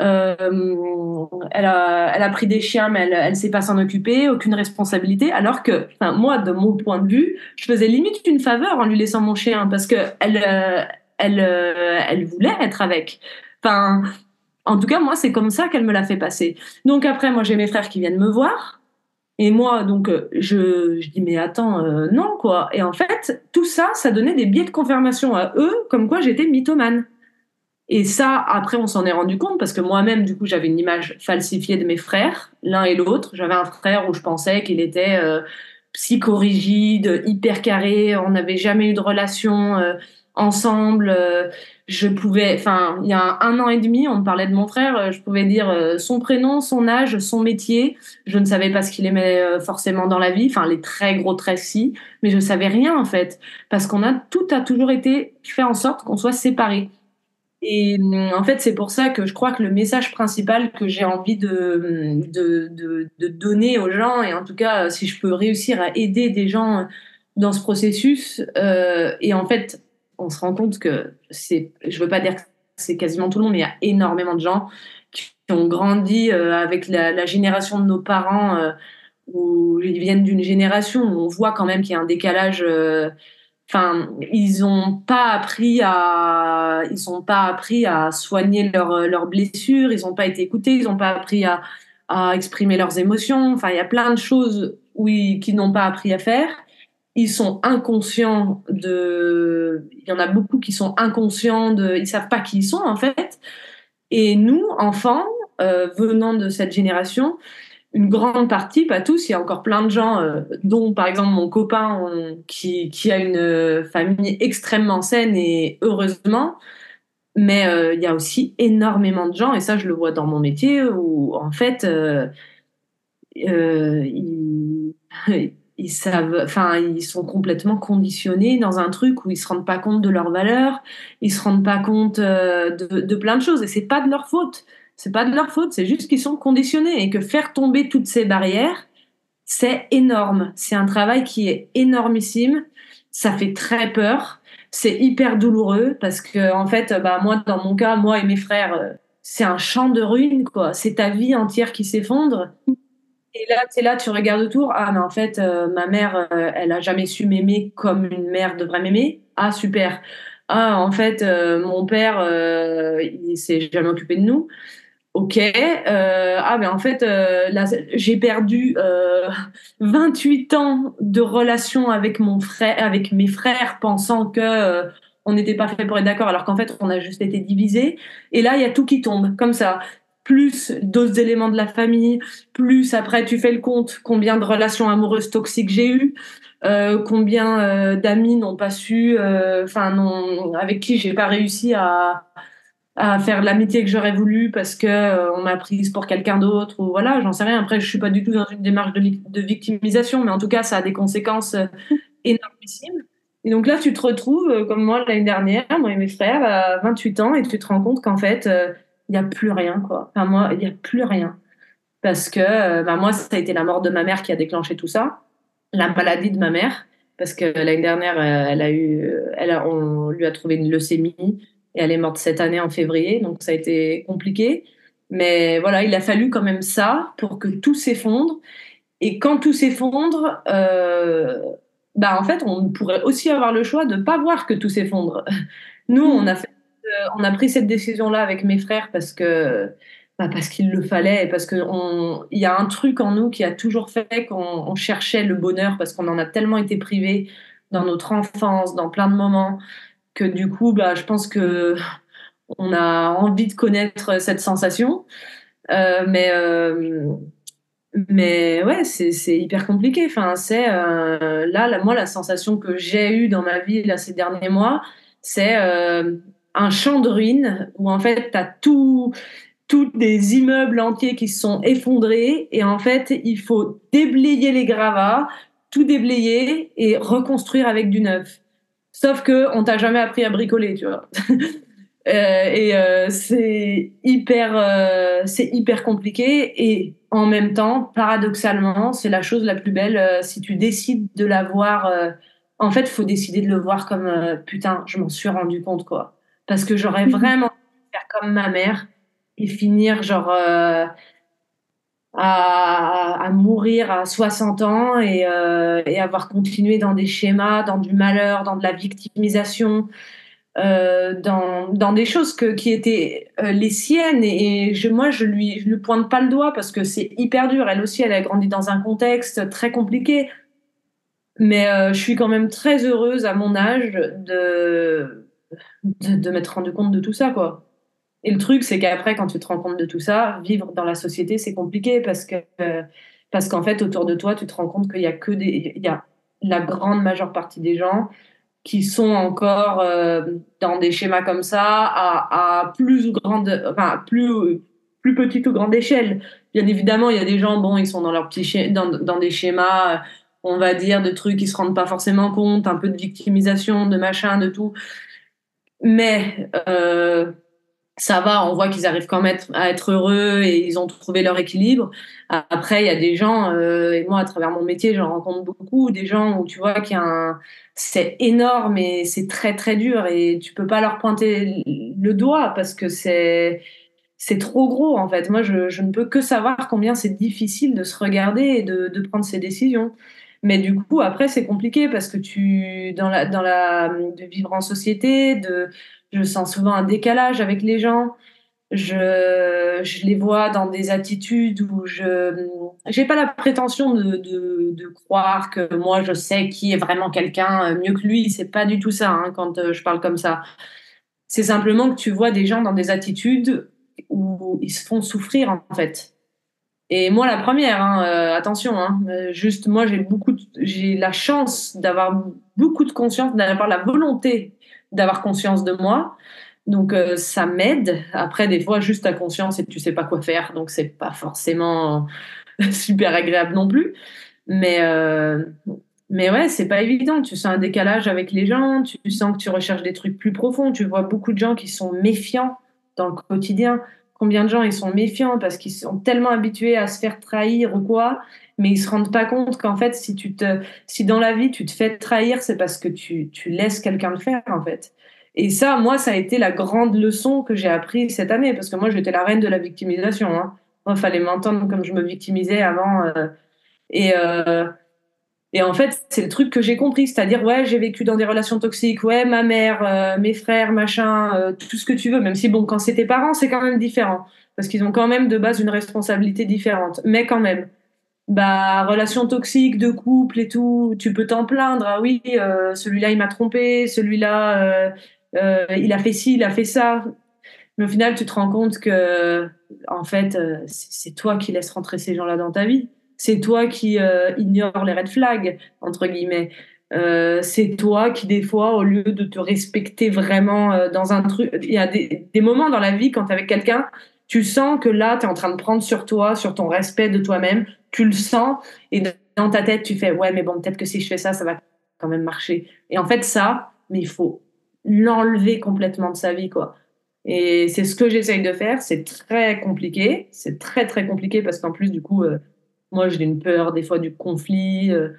Euh, elle, a, elle a pris des chiens, mais elle ne sait pas s'en occuper, aucune responsabilité. Alors que, moi, de mon point de vue, je faisais limite une faveur en lui laissant mon chien parce que elle, euh, elle, euh, elle voulait être avec. Enfin, en tout cas, moi, c'est comme ça qu'elle me l'a fait passer. Donc après, moi, j'ai mes frères qui viennent me voir. Et moi, donc, je, je dis, mais attends, non, quoi. Et en fait, tout ça, ça donnait des biais de confirmation à eux, comme quoi j'étais mythomane. Et ça, après, on s'en est rendu compte parce que moi-même, du coup, j'avais une image falsifiée de mes frères, l'un et l'autre. J'avais un frère où je pensais qu'il était euh, psychorigide, hyper carré. On n'avait jamais eu de relation euh, ensemble. Euh, je pouvais, enfin, il y a un, an et demi, on me parlait de mon frère. Je pouvais dire euh, son prénom, son âge, son métier. Je ne savais pas ce qu'il aimait euh, forcément dans la vie. Enfin, les très gros traits. Mais je savais rien, en fait. Parce qu'on a, tout a toujours été fait en sorte qu'on soit séparés. Et en fait, c'est pour ça que je crois que le message principal que j'ai envie de, de, de, donner aux gens, et en tout cas, si je peux réussir à aider des gens dans ce processus, euh, et en fait, on se rend compte que c'est, je veux pas dire que c'est quasiment tout le monde, mais il y a énormément de gens qui ont grandi euh, avec la, génération de nos parents, euh, où ils viennent d'une génération où on voit quand même qu'il y a un décalage euh, ils ont pas appris à ils ont pas appris à soigner leurs leurs blessures ils ont pas été écoutés ils ont pas appris à, à exprimer leurs émotions. Enfin il y a plein de choses oui qu'ils n'ont pas appris à faire. Ils sont inconscients de il y en a beaucoup qui sont inconscients de ils savent pas qui ils sont en fait. Et nous enfants euh, venant de cette génération une grande partie, pas tous, il y a encore plein de gens, euh, dont par exemple mon copain qui, a une famille extrêmement saine et heureusement, mais euh, il y a aussi énormément de gens, et ça je le vois dans mon métier, où en fait, euh, ils, ils, savent, ils sont complètement conditionnés dans un truc où ils se rendent pas compte de leurs valeurs, ils se rendent pas compte de, de plein de choses, et c'est pas de leur faute c'est pas de leur faute, c'est juste qu'ils sont conditionnés et que faire tomber toutes ces barrières, c'est énorme. C'est un travail qui est énormissime. Ça fait très peur. C'est hyper douloureux parce que, en fait, bah, moi, dans mon cas, moi et mes frères, euh, c'est un champ de ruines, quoi. C'est ta vie entière qui s'effondre. Et là, c'est là, tu regardes autour. Ah, mais en fait, euh, ma mère, euh, elle a jamais su m'aimer comme une mère devrait m'aimer. Ah, super. Ah, en fait, mon père, il s'est jamais occupé de nous. Ok, euh, ah mais en fait, euh, j'ai perdu euh, 28 ans de relation avec mon frère, avec mes frères, pensant que euh, on n'était pas fait pour être d'accord, alors qu'en fait on a juste été divisés. Et là, il y a tout qui tombe, comme ça. Plus d'autres éléments de la famille, plus après tu fais le compte combien de relations amoureuses toxiques j'ai eues, euh, combien d'amis n'ont pas su, enfin avec qui j'ai pas réussi à à faire l'amitié que j'aurais voulu parce que euh, on m'a prise pour quelqu'un d'autre ou voilà, j'en sais rien. Après, je suis pas du tout dans une démarche de, de, victimisation, mais en tout cas, ça a des conséquences euh, énormissimes. Et donc là, tu te retrouves, euh, comme moi l'année dernière, moi et mes frères, à 28 ans, et tu te rends compte qu'en fait, il n'y a plus rien, quoi. Enfin, moi, il n'y a plus rien. Parce que bah, moi, ça a été la mort de ma mère qui a déclenché tout ça, la maladie de ma mère, parce que l'année dernière, elle a eu, elle a, on lui a trouvé une leucémie et elle est morte cette année en février, donc ça a été compliqué. Mais voilà, il a fallu quand même ça pour que tout s'effondre. Et quand tout s'effondre, euh, bah en fait, on pourrait aussi avoir le choix de ne pas voir que tout s'effondre. Nous, on a, fait, euh, on a pris cette décision-là avec mes frères parce que bah parce qu'il le fallait parce qu'il y a un truc en nous qui a toujours fait qu'on cherchait le bonheur parce qu'on en a tellement été privés dans notre enfance, dans plein de moments que du coup, bah, je pense que on a envie de connaître cette sensation. Euh, mais, euh, mais ouais, c'est hyper compliqué. Enfin, c'est euh, là, moi, la sensation que j'ai eue dans ma vie là, ces derniers mois, c'est un champ de ruines où en fait, tu as tout tous des immeubles entiers qui se sont effondrés et en fait, il faut déblayer les gravats, tout déblayer et reconstruire avec du neuf. Sauf que on t'a jamais appris à bricoler, tu vois. Euh, et euh, c'est hyper, euh, c'est hyper compliqué. Et en même temps, paradoxalement, c'est la chose la plus belle. si tu décides de la voir, en fait, il faut décider de le voir comme putain, je m'en suis rendu compte quoi. Parce que j'aurais mhm. vraiment faire comme ma mère et finir genre à, mourir à 60 ans euh, et, avoir continué dans des schémas, dans du malheur, dans de la victimisation, euh, dans, des choses que, qui étaient euh, les siennes. Et, je, moi, je lui, je lui pointe pas le doigt parce que c'est hyper dur. Elle aussi, elle a grandi dans un contexte très compliqué. Mais je suis quand même très heureuse à mon âge de, de, de m'être rendu compte de tout ça, quoi. Et le truc, c'est qu'après, quand tu te rends compte de tout ça, vivre dans la société, c'est compliqué parce que parce qu'en fait, autour de toi, tu te rends compte qu'il y a que des, il y a la grande majeure partie des gens qui sont encore euh, dans des schémas comme ça à, plus grande, enfin plus plus petite ou grande échelle. Bien évidemment, il y a des gens, bon, ils sont dans leur petit dans, dans des schémas, on va dire, de trucs qui se rendent pas forcément compte, un peu de victimisation, de machin, de tout. Mais euh, ça va, on voit qu'ils arrivent quand même à être heureux et ils ont trouvé leur équilibre. Après, il y a des gens, euh, et moi, à travers mon métier, j'en rencontre beaucoup, des gens où tu vois qu'il y a un... C'est énorme et c'est très, très dur et tu peux pas leur pointer le doigt parce que c'est... C'est trop gros en fait. Moi, je, je, ne peux que savoir combien c'est difficile de se regarder et de, de prendre ses décisions. Mais du coup, après, c'est compliqué parce que tu, dans la, dans la, de vivre en société, de, je sens souvent un décalage avec les gens. Je, les vois dans des attitudes où je j'ai pas la prétention de, de, de, croire que moi je sais qui est vraiment quelqu'un mieux que lui. C'est pas du tout ça hein, quand euh, je parle comme ça. C'est simplement que tu vois des gens dans des attitudes où ils se font souffrir en fait. Et moi, la première, hein, euh, attention, hein, euh, juste moi, j'ai beaucoup, j'ai la chance d'avoir beaucoup de conscience, d'avoir la volonté d'avoir conscience de moi. Donc euh, ça m'aide. Après, des fois, juste ta conscience et tu sais pas quoi faire, donc c'est pas forcément super agréable non plus. Mais mais ouais, c'est pas évident. Tu sens un décalage avec les gens, tu sens que tu recherches des trucs plus profonds. Tu vois beaucoup de gens qui sont méfiants dans le quotidien combien de gens ils sont méfiants parce qu'ils sont tellement habitués à se faire trahir ou quoi, mais ils se rendent pas compte qu'en fait, si tu te, si dans la vie tu te fais trahir, c'est parce que tu, tu laisses quelqu'un le faire en fait. Et ça, moi, ça a été la grande leçon que j'ai appris cette année parce que moi, j'étais la reine de la victimisation. Hein. Il fallait m'entendre comme je me victimisais avant. Euh, et euh, et en fait, c'est le truc que j'ai compris, c'est-à-dire ouais, j'ai vécu dans des relations toxiques, ouais, ma mère, euh, mes frères, machin, tout ce que tu veux. Même si bon, quand c'est tes parents, c'est quand même différent parce qu'ils ont quand même de base une responsabilité différente. Mais quand même, bah relation toxique de couple et tout, tu peux t'en plaindre. Ah oui, euh, celui-là il m'a trompé, celui-là il a fait ci, il a fait ça. Mais au final, tu te rends compte que en fait, c'est toi qui laisses rentrer ces gens-là dans ta vie c'est toi qui euh, ignores les red flags, entre guillemets. Euh, c'est toi qui, des fois, au lieu de te respecter vraiment euh, dans un truc, il y a des, moments dans la vie quand tu es avec quelqu'un, tu sens que là, tu es en train de prendre sur toi, sur ton respect de toi-même, tu le sens, et dans ta tête, tu fais, ouais, mais bon, peut-être que si je fais ça, ça va quand même marcher. Et en fait, ça, mais il faut l'enlever complètement de sa vie, quoi. Et c'est ce que j'essaye de faire. C'est très compliqué. C'est très, très compliqué parce qu'en plus, du coup, moi, j'ai une peur des fois du conflit. Euh,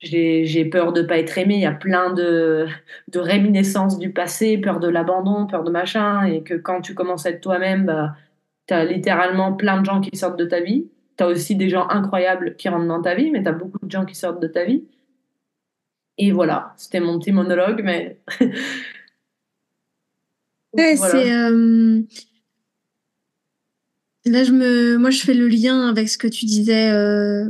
j'ai peur de ne pas être aimé. Il y a plein de, de réminiscences du passé, peur de l'abandon, peur de machin. Et que quand tu commences à être toi-même, bah, tu as littéralement plein de gens qui sortent de ta vie. Tu as aussi des gens incroyables qui rentrent dans ta vie, mais tu as beaucoup de gens qui sortent de ta vie. Et voilà, c'était mon petit monologue, mais. ouais, c'est. Euh, Là, je me, moi, je fais le lien avec ce que tu disais euh,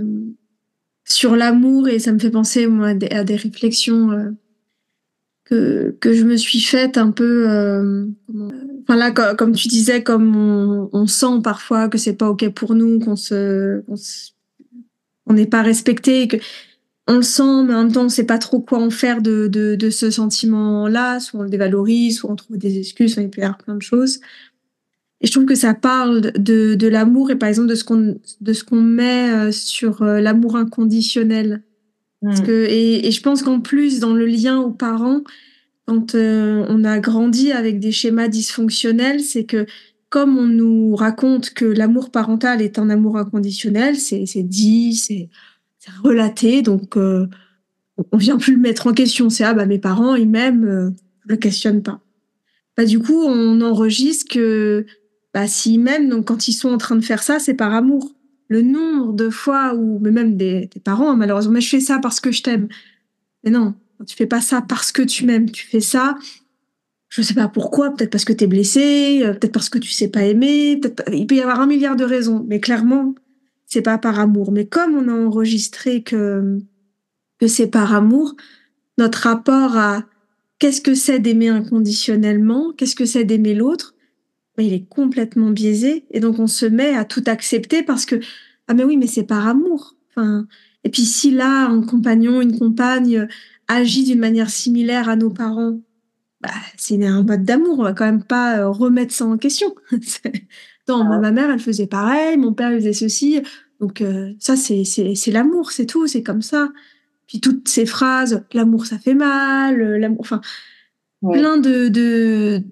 sur l'amour et ça me fait penser moi à des, réflexions euh, que que je me suis faites un peu. Enfin là, comme, tu disais, comme on, sent parfois que c'est pas ok pour nous, qu'on se, on n'est pas respecté, que on le sent, mais en même temps, on sait pas trop quoi en faire de, de, de ce sentiment-là. Soit on le dévalorise, soit on trouve des excuses, on peut faire plein de choses. Et je trouve que ça parle de, de l'amour et par exemple de ce qu'on de ce qu'on met euh, sur euh, l'amour inconditionnel. Parce mm. que, et, et je pense qu'en plus, dans le lien aux parents, quand euh, on a grandi avec des schémas dysfonctionnels, c'est que comme on nous raconte que l'amour parental est un amour inconditionnel, c'est dit, c'est relaté, donc euh, on vient plus le mettre en question. C'est ah bah mes parents ils m'aiment, je le questionne pas. Bah du coup on enregistre que bah, s'ils m'aiment, donc quand ils sont en train de faire ça, c'est par amour. Le nombre de fois où, mais même des, parents, malheureusement, mais je fais ça parce que je t'aime. Mais non, tu fais pas ça parce que tu m'aimes, tu fais ça, je sais pas pourquoi, peut-être parce que tu es blessé, euh, peut-être parce que tu sais pas aimer, il peut y avoir un milliard de raisons, mais clairement, c'est pas par amour. Mais comme on a enregistré que, que c'est par amour, notre rapport à qu'est-ce que c'est d'aimer inconditionnellement, qu'est-ce que c'est d'aimer l'autre, il est complètement biaisé. Et donc, on se met à tout accepter parce que, ah, mais oui, mais c'est par amour. Enfin, et puis, si là, un compagnon, une compagne agit d'une manière similaire à nos parents, bah, c'est un mode d'amour. On va quand même pas euh, remettre ça en question. non, moi, ma mère, elle faisait pareil, mon père, il faisait ceci. Donc, euh, ça, c'est, c'est, l'amour, c'est tout, c'est comme ça. Puis toutes ces phrases, l'amour, ça fait mal, l'amour, enfin, plein de, de,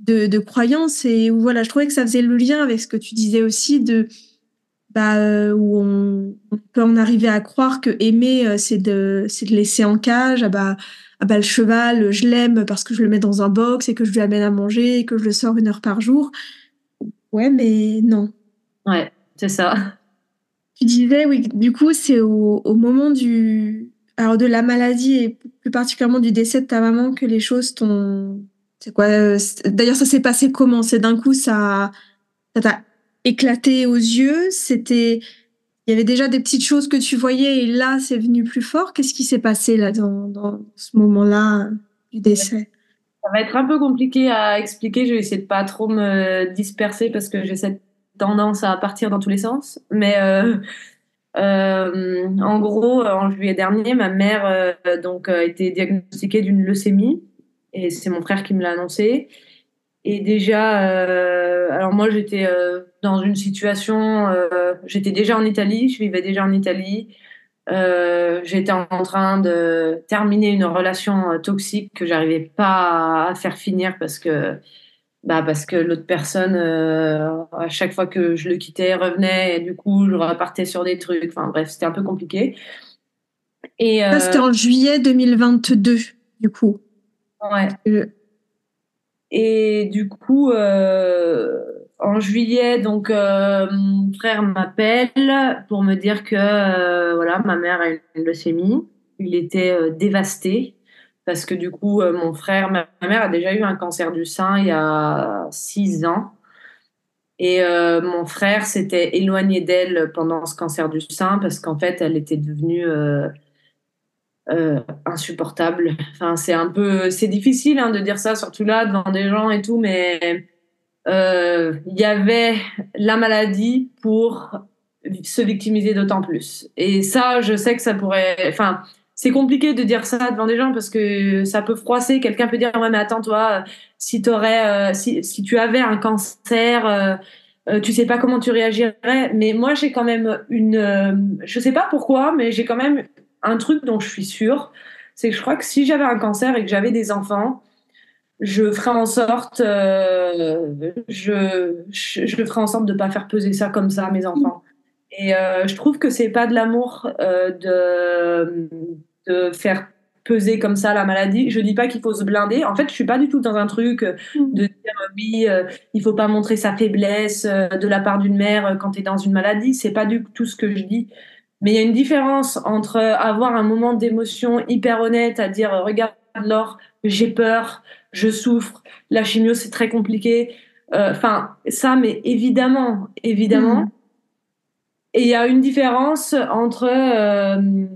de, de croyances et voilà, je trouvais que ça faisait le lien avec ce que tu disais aussi de bah, euh, où on, peut en arriver à croire que aimer euh, c'est de c'est de laisser en cage. Ah bah ah bah le cheval je l'aime parce que je le mets dans un box et que je lui amène à manger et que je le sors une heure par jour. Ouais mais non. Ouais c'est ça. Tu disais oui du coup c'est au, au moment du alors de la maladie et plus particulièrement du décès de ta maman que les choses t'ont c'est quoi euh, D'ailleurs, ça s'est passé comment? C'est d'un coup, ça, ça t'a éclaté aux yeux. C'était, il y avait déjà des petites choses que tu voyais et là, c'est venu plus fort. Qu'est-ce qui s'est passé là dans, dans ce moment-là du décès? Ça va être un peu compliqué à expliquer. Je vais essayer de pas trop me disperser parce que j'essaie tendance à partir dans tous les sens. Mais en gros, en juillet dernier, ma mère donc a été diagnostiquée d'une leucémie et c'est mon frère qui me l'a annoncé. Et déjà, alors moi j'étais dans une situation, j'étais déjà en Italie, je vivais déjà en Italie. Euh, j'étais en train de terminer une relation euh, toxique que j'arrivais pas à faire finir parce que bah parce que l'autre personne euh, à chaque fois que je le quittais revenait et du coup je repartais sur des trucs. Enfin bref c'était un peu compliqué. Et ça c'était en juillet 2022 du coup. Ouais. Et du coup en juillet, donc euh, mon frère m'appelle pour me dire que euh, voilà, ma mère a une leucémie. Il était euh, dévasté parce que du coup, mon frère, ma, mère a déjà eu un cancer du sein il y a six ans. Et mon frère s'était éloigné d'elle pendant ce cancer du sein parce qu'en fait, elle était devenue insupportable. Enfin, c'est un peu, c'est difficile hein, de dire ça, surtout là devant des gens et tout, mais il y avait la maladie pour se victimiser d'autant plus. Et ça, je sais que ça pourrait. Enfin, c'est compliqué de dire ça devant des gens parce que ça peut froisser. Quelqu'un peut dire ouais, mais attends, toi, si euh, si, tu avais un cancer. Euh, euh, tu sais pas comment tu réagirais, mais moi j'ai quand même une, je sais pas pourquoi, mais j'ai quand même un truc dont je suis sûre, c'est que je crois que si j'avais un cancer et que j'avais des enfants, je ferai en sorte, euh, je, je, je, ferai en sorte de pas faire peser ça comme ça à mes enfants. Et euh, je trouve que c'est pas de l'amour euh, de, de faire peser comme ça la maladie. Je dis pas qu'il faut se blinder. En fait, je suis pas du tout dans un truc de dire oui, il faut pas montrer sa faiblesse de la part d'une mère quand tu es dans une maladie. C'est pas du tout ce que je dis. Mais il y a une différence entre avoir un moment d'émotion hyper honnête à dire regarde Laure, j'ai peur, je souffre, la chimio c'est très compliqué. Euh, enfin, ça, mais évidemment, évidemment. Mhm. Et il y a une différence entre euh,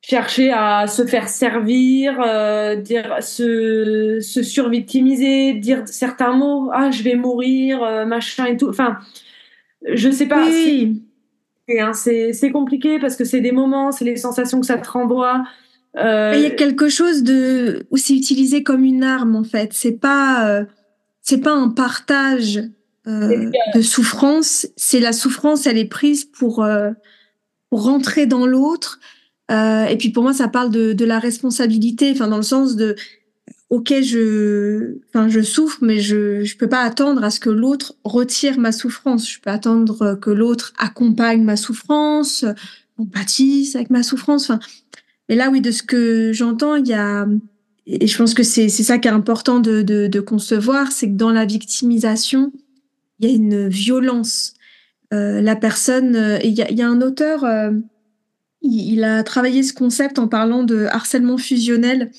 chercher à se faire servir, euh, dire se, se survictimiser, dire certains mots, ah je vais mourir, machin et tout. Enfin, je sais pas. Hein, c'est compliqué parce que c'est des moments, c'est les sensations que ça te renvoie. Euh, il y a quelque chose de où c'est utilisé comme une arme en fait. C'est pas euh, c'est pas un partage euh, de souffrance. C'est la souffrance, elle est prise pour pour rentrer dans l'autre. et puis pour moi, ça parle de, de la responsabilité, enfin dans le sens de ok je enfin je souffre, mais je je peux pas attendre à ce que l'autre retire ma souffrance. Je peux attendre que l'autre accompagne ma souffrance, compattisse avec ma souffrance. Enfin et là, oui, de ce que j'entends, il y a, et je pense que c'est ça qui est important de, de, de concevoir, c'est que dans la victimisation, il y a une violence. Euh, la personne, euh, il, y a, il y a, un auteur, euh, il, il, a travaillé ce concept en parlant de harcèlement fusionnel.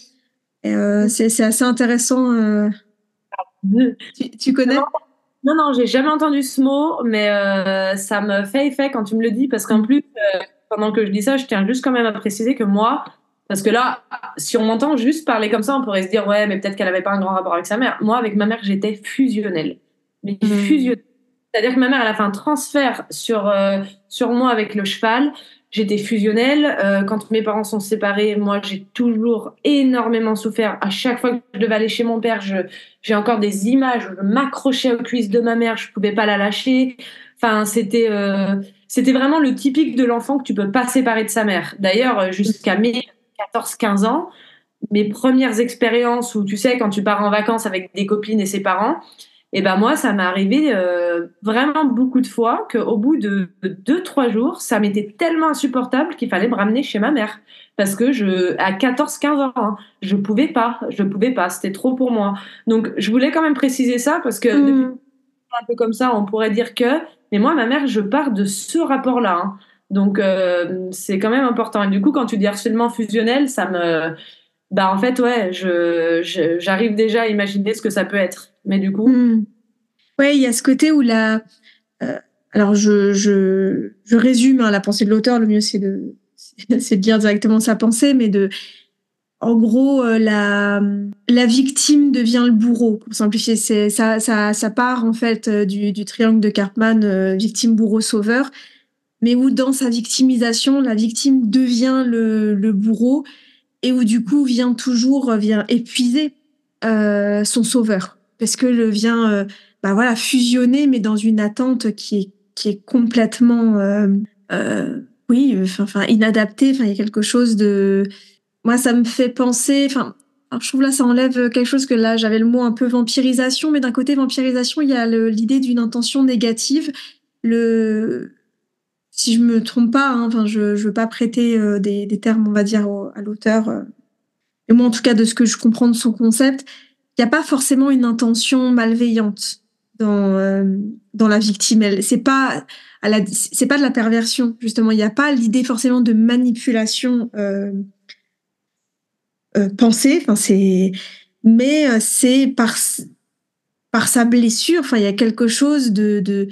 C'est assez intéressant. Tu, tu, connais? Non, non, j'ai jamais entendu ce mot, mais ça me fait effet quand tu me le dis, parce qu'en plus, pendant que je dis ça, je tiens juste quand même à préciser que moi, parce que là, si on m'entend juste parler comme ça, on pourrait se dire, ouais, mais peut-être qu'elle n'avait pas un grand rapport avec sa mère. Moi, avec ma mère, j'étais fusionnelle. Mais mmh. fusionnelle. C'est-à-dire que ma mère, elle a fait un transfert sur, euh, sur moi avec le cheval. J'étais fusionnelle. Euh, quand mes parents sont séparés, moi, j'ai toujours énormément souffert. À chaque fois que je devais aller chez mon père, j'ai encore des images où je m'accrochais aux cuisses de ma mère, je pouvais pas la lâcher. Enfin, c'était euh, c'était vraiment le typique de l'enfant que tu peux pas séparer de sa mère. D'ailleurs, euh, jusqu'à mes 14-15 ans, mes premières expériences où tu sais quand tu pars en vacances avec des copines et ses parents, et eh ben moi ça m'est arrivé euh, vraiment beaucoup de fois qu'au bout de 2-3 jours, ça m'était tellement insupportable qu'il fallait me ramener chez ma mère parce que je à 14-15 ans, hein, je pouvais pas, je pouvais pas, c'était trop pour moi. Donc je voulais quand même préciser ça parce que mmh. depuis un peu comme ça, on pourrait dire que mais moi, ma mère, je pars de ce rapport-là. Hein. Donc, euh, c'est quand même important. Et du coup, quand tu dis harcèlement fusionnel, ça me. Bah, en fait, ouais, j'arrive déjà à imaginer ce que ça peut être. Mais du coup. Hmm. Ouais, il y a ce côté où la. Euh, alors, je, je, je résume hein, la pensée de l'auteur. Le mieux, c'est de, c'est de dire directement sa pensée, mais de. En gros, la, la victime devient le bourreau. Pour simplifier, c'est ça, ça, ça part en fait du, du triangle de Cartman, victime, bourreau, sauveur, mais où dans sa victimisation, la victime devient le, le bourreau et où du coup vient toujours vient épuiser euh, son sauveur. Parce que le vient euh, bah voilà fusionner mais dans une attente qui est qui est complètement euh, euh oui enfin inadaptée. Il y a quelque chose de moi ça me fait penser enfin je trouve là ça enlève quelque chose que là j'avais le mot un peu vampirisation mais d'un côté vampirisation il y a l'idée d'une intention négative le si je me trompe pas, hein, enfin, je, je veux pas prêter euh, des, des, termes, on va dire, à l'auteur. Euh. Et moi, en tout cas, de ce que je comprends de son concept, il n'y a pas forcément une intention malveillante dans euh, dans la victime. Elle, c'est pas à la, c'est pas de la perversion justement. Il n'y a pas l'idée forcément de manipulation euh, pensée. Enfin, c'est, mais c'est par par sa blessure. Enfin, il y a quelque chose de, de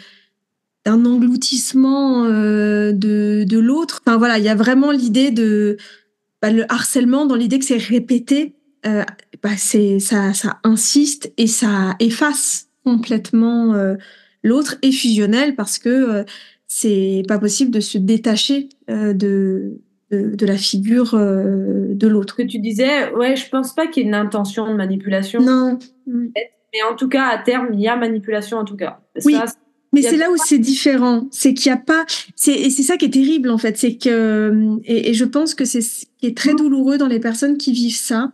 d'un engloutissement euh, de, de l'autre. Enfin voilà, il y a vraiment l'idée de bah, le harcèlement dans l'idée que c'est répété. Euh, bah, c'est ça, ça insiste et ça efface complètement euh, l'autre et fusionnel parce que euh, c'est pas possible de se détacher euh, de, de, de la figure euh, de l'autre. Que tu disais, ouais, je pense pas qu'il y ait une intention de manipulation. Non. Mais en tout cas, à terme, il y a manipulation en tout cas. Oui. Ça, mais c'est là où c'est différent, c'est qu'il n'y a pas, c'est et c'est ça qui est terrible en fait, c'est que et, et, je pense que c'est ce qui est très douloureux dans les personnes qui vivent ça,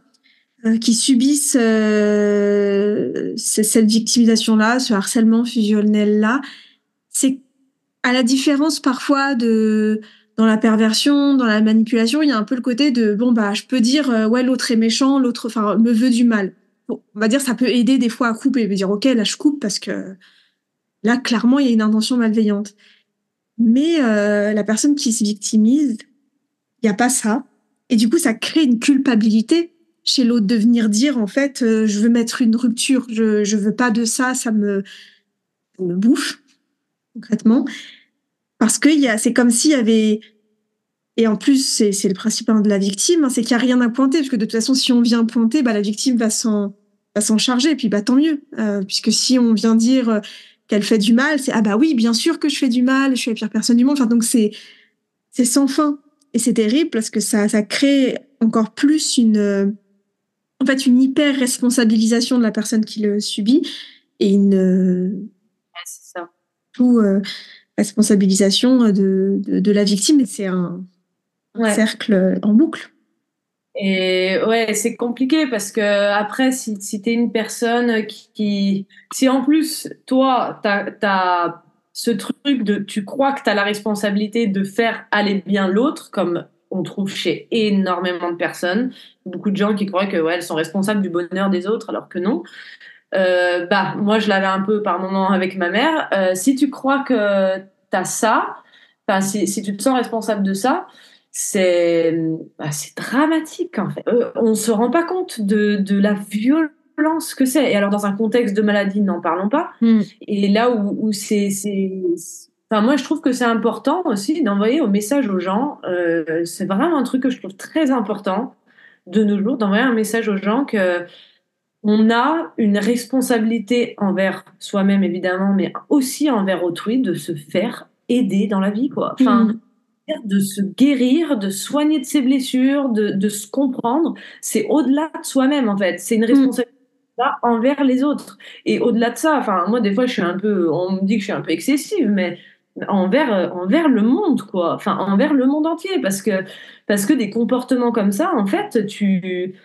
euh, qui subissent euh, cette victimisation là, ce harcèlement fusionnel là, c'est à la différence parfois de dans la perversion, dans la manipulation, il y a un peu le côté de bon bah je peux dire euh, ouais l'autre est méchant, l'autre enfin me veut du mal. On va dire ça peut aider des fois à couper, me dire ok là je coupe parce que Là, clairement, il y a une intention malveillante. Mais euh, la personne qui se victimise, il n'y a pas ça. Et du coup, ça crée une culpabilité chez l'autre de venir dire, en fait, euh, je veux mettre une rupture, je je veux pas de ça, ça me, ça me bouffe, concrètement. Parce que c'est comme s'il y avait... Et en plus, c'est le principe de la victime, hein, c'est qu'il n'y a rien à pointer, parce que de toute façon, si on vient pointer, bah, la victime va s'en va s'en charger, et puis bah, tant mieux. Euh, puisque si on vient dire qu'elle fait du mal, c'est ah bah oui, bien sûr que je fais du mal, je suis la pire personne du monde. Enfin donc c'est c'est sans fin et c'est terrible parce que ça ça crée encore plus une en fait une hyper responsabilisation de la personne qui le subit et une ouais, c'est ça. tout euh, responsabilisation de, de, de la victime et c'est un, ouais. cercle en boucle. Et ouais, c'est compliqué parce que après, si, si tu es une personne qui, qui, Si en plus, toi, tu as, ce truc de. Tu crois que tu as la responsabilité de faire aller bien l'autre, comme on trouve chez énormément de personnes. Beaucoup de gens qui croient que ouais, elles sont responsables du bonheur des autres, alors que non. Euh, bah, moi, je l'avais un peu par moment avec ma mère. Euh, si tu crois que tu as ça, si, si tu te sens responsable de ça, c'est bah, c'est dramatique en fait. Euh, on se rend pas compte de, de la violence que c'est. Et alors dans un contexte de maladie, n'en parlons pas. Mm. Et là où, où c'est Enfin, moi, je trouve que c'est important aussi d'envoyer au message aux gens. C'est vraiment un truc que je trouve très important de nos jours, d'envoyer un message aux gens que on a une responsabilité envers soi-même, évidemment, mais aussi envers autrui, de se faire aider dans la vie, quoi. Enfin, mm de se guérir, de soigner de ses blessures, de, de se comprendre. C'est au-delà de soi-même, en fait. C'est une mm. responsabilité mmh. envers les autres. Et au-delà de ça, enfin, moi, des fois, je suis un peu, on me dit que je suis un peu excessive, mais envers, envers le monde, quoi. Enfin, envers le monde entier. Parce que, parce que des comportements comme ça, en fait, tu,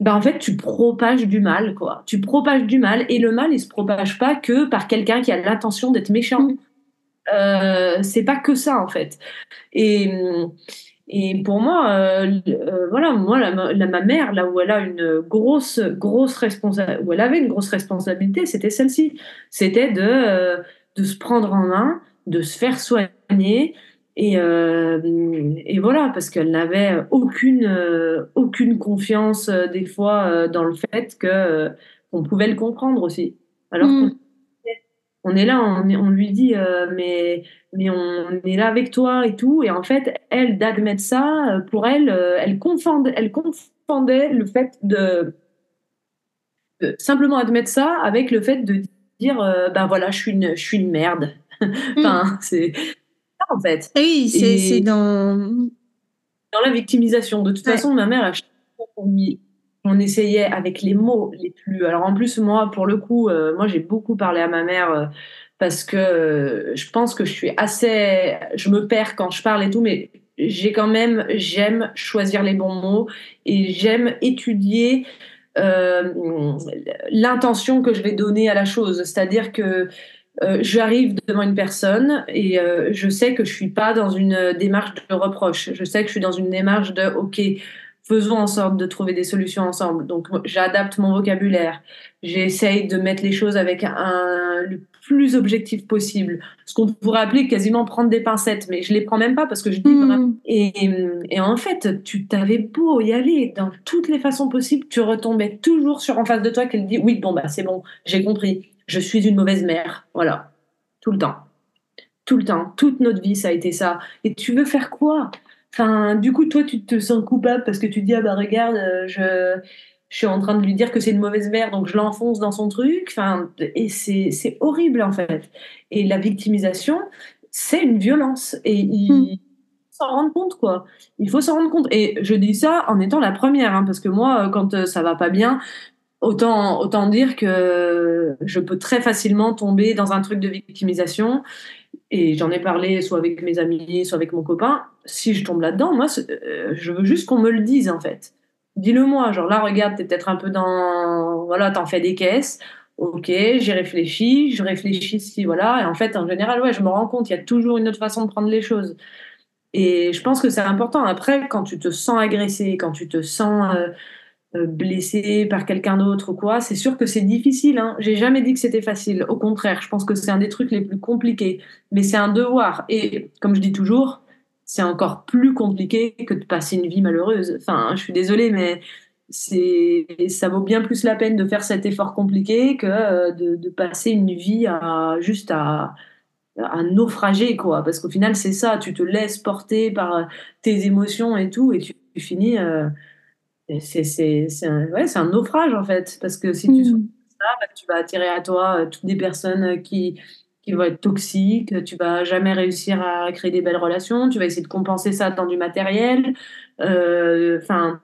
ben en fait, tu propages du mal, quoi. Tu propages du mal, et le mal, il se propage pas que par quelqu'un qui a l'intention d'être méchant. Mmh. Euh, c'est pas que ça en fait. Et, et pour moi, euh, euh, voilà, moi, la, la, ma mère, là où elle a une grosse, grosse responsabilité, où elle avait une grosse responsabilité, c'était celle-ci. C'était de, euh, de se prendre en main, de se faire soigner. Et, euh, et voilà, parce qu'elle n'avait aucune, aucune confiance des fois dans le fait que qu'on pouvait le comprendre aussi. Alors mmh on est là, on, on lui dit, euh, mais, mais on est là avec toi et tout. Et en fait, elle, d'admettre ça, euh, pour elle, euh, elle, confondait, elle confondait le fait de, simplement admettre ça avec le fait de dire, ben voilà, je suis une, je suis une merde. enfin, mm. c'est ça en fait. Oui, c'est dans... dans la victimisation. De toute façon, ma mère, on essayait avec les mots les plus. Alors en plus, moi, pour le coup, euh, moi j'ai beaucoup parlé à ma mère euh, parce que euh, je pense que je suis assez. Je me perds quand je parle et tout, mais j'ai quand même. J'aime choisir les bons mots et j'aime étudier l'intention que je vais donner à la chose. C'est-à-dire que. J'arrive devant une personne et je sais que je suis pas dans une démarche de reproche. Je sais que je suis dans une démarche de OK, faisons en sorte de trouver des solutions ensemble. Donc, j'adapte mon vocabulaire. J'essaye de mettre les choses avec un, le plus objectif possible. Ce qu'on pourrait appeler quasiment prendre des pincettes, mais je les prends même pas parce que je dis mmh. Et, et, en fait, tu t'avais beau y aller dans toutes les façons possibles, tu retombais toujours sur en face de toi qu'elle dit oui, bon, bah, c'est bon, j'ai compris. Je suis une mauvaise mère. Voilà. Tout le temps. Tout le temps. Toute notre vie, ça a été ça. Et tu veux faire quoi? Enfin, du coup, toi, tu te sens coupable parce que tu dis, ah bah regarde, euh, je, je suis en train de lui dire que c'est une mauvaise mère, donc je l'enfonce dans son truc. Enfin, et c'est horrible, en fait. Et la victimisation, c'est une violence. Et il faut s'en rendre compte, quoi. Il faut s'en rendre compte. Et je dis ça en étant la première, hein, parce que moi, quand euh, ça va pas bien, autant, autant dire que je peux très facilement tomber dans un truc de victimisation et j'en ai parlé soit avec mes amis, soit avec mon copain, si je tombe là-dedans, moi, euh, je veux juste qu'on me le dise, en fait. Dis-le-moi, genre là, regarde, t'es peut-être un peu dans... Voilà, t'en fais des caisses, ok, j'y réfléchis, je réfléchis si, voilà, et en fait, en général, ouais, je me rends compte, il y a toujours une autre façon de prendre les choses. Et je pense que c'est important. Après, quand tu te sens agressé, quand tu te sens... Euh, blessé par quelqu'un d'autre quoi, c'est sûr que c'est difficile. Hein. J'ai jamais dit que c'était facile. Au contraire, je pense que c'est un des trucs les plus compliqués. Mais c'est un devoir. Et comme je dis toujours, c'est encore plus compliqué que de passer une vie malheureuse. Enfin, je suis désolée, mais ça vaut bien plus la peine de faire cet effort compliqué que euh, de, passer une vie à juste à, naufrager quoi parce qu'au final c'est ça tu te laisses porter par tes émotions et tout et tu, finis euh, c'est un, ouais, un naufrage en fait, parce que si tu mmh. ça, bah, tu vas attirer à toi euh, toutes des personnes euh, qui, qui vont être toxiques, tu vas jamais réussir à créer des belles relations, tu vas essayer de compenser ça dans du matériel, euh, enfin,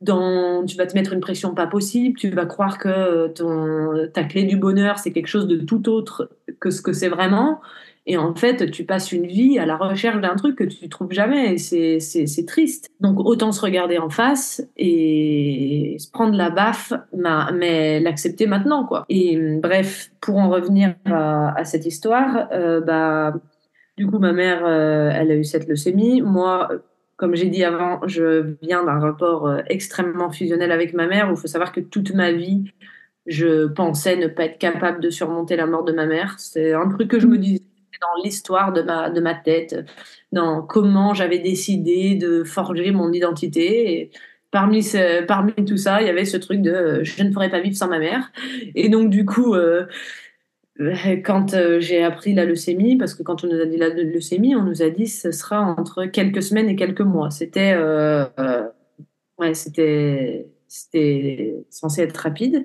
dans, tu vas te mettre une pression pas possible, tu vas croire que ton, ta clé du bonheur c'est quelque chose de tout autre que ce que c'est vraiment. Et en fait, tu passes une vie à la recherche d'un truc que tu trouves jamais. C'est triste. Donc, autant se regarder en face et se prendre la baffe, mais l'accepter maintenant, quoi. Et bref, pour en revenir à, cette histoire, euh, bah, du coup, ma mère, euh, elle a eu cette leucémie. Moi, comme j'ai dit avant, je viens d'un rapport euh, extrêmement fusionnel avec ma mère il faut savoir que toute ma vie, je pensais ne pas être capable de surmonter la mort de ma mère. C'est un truc que je me disais dans l'histoire de ma, de ma tête, dans comment j'avais décidé de forger mon identité. Et parmi, ce, parmi tout ça, il y avait ce truc de euh, je ne pourrais pas vivre sans ma mère. Et donc, du coup, euh, quand euh, j'ai appris la leucémie, parce que quand on nous a dit la leucémie, on nous a dit ce sera entre quelques semaines et quelques mois. C'était ouais, c'était censé être rapide.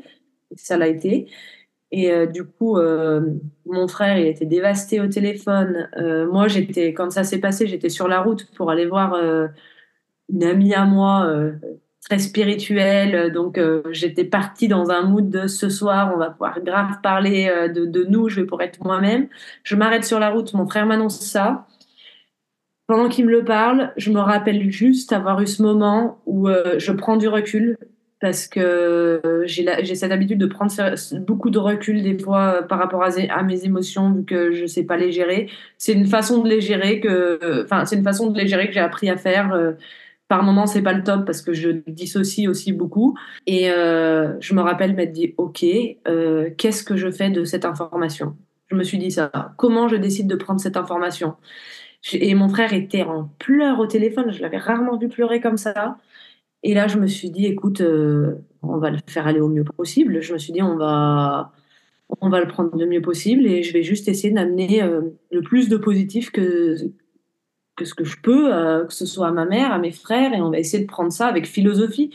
Ça l'a été. Et euh, du coup, euh, mon frère, il était dévasté au téléphone. Euh, moi, j'étais, quand ça s'est passé, j'étais sur la route pour aller voir une amie à moi, très spirituelle. Donc, j'étais partie dans un mood de ce soir, on va pouvoir grave parler de, de nous, je vais pour être moi-même. Je m'arrête sur la route, mon frère m'annonce ça. Pendant qu'il me le parle, je me rappelle juste avoir eu ce moment où je prends du recul parce que euh, j'ai cette habitude de prendre beaucoup de recul des fois euh, par rapport à, mes émotions vu que je sais pas les gérer. C'est une façon de les gérer que, enfin, c'est une façon de les gérer que j'ai appris à faire. Euh, par moments, c'est pas le top parce que je dissocie aussi beaucoup. Et je me rappelle m'être dit, ok, qu'est-ce que je fais de cette information? Je me suis dit ça. Comment je décide de prendre cette information? Et mon frère était en pleurs au téléphone. Je l'avais rarement vu pleurer comme ça. Et là, je me suis dit, écoute, euh, on va le faire aller au mieux possible. Je me suis dit, on va, on va le prendre le mieux possible et je vais juste essayer d'amener le plus de positif que, que ce que je peux, que ce soit à ma mère, à mes frères, et on va essayer de prendre ça avec philosophie.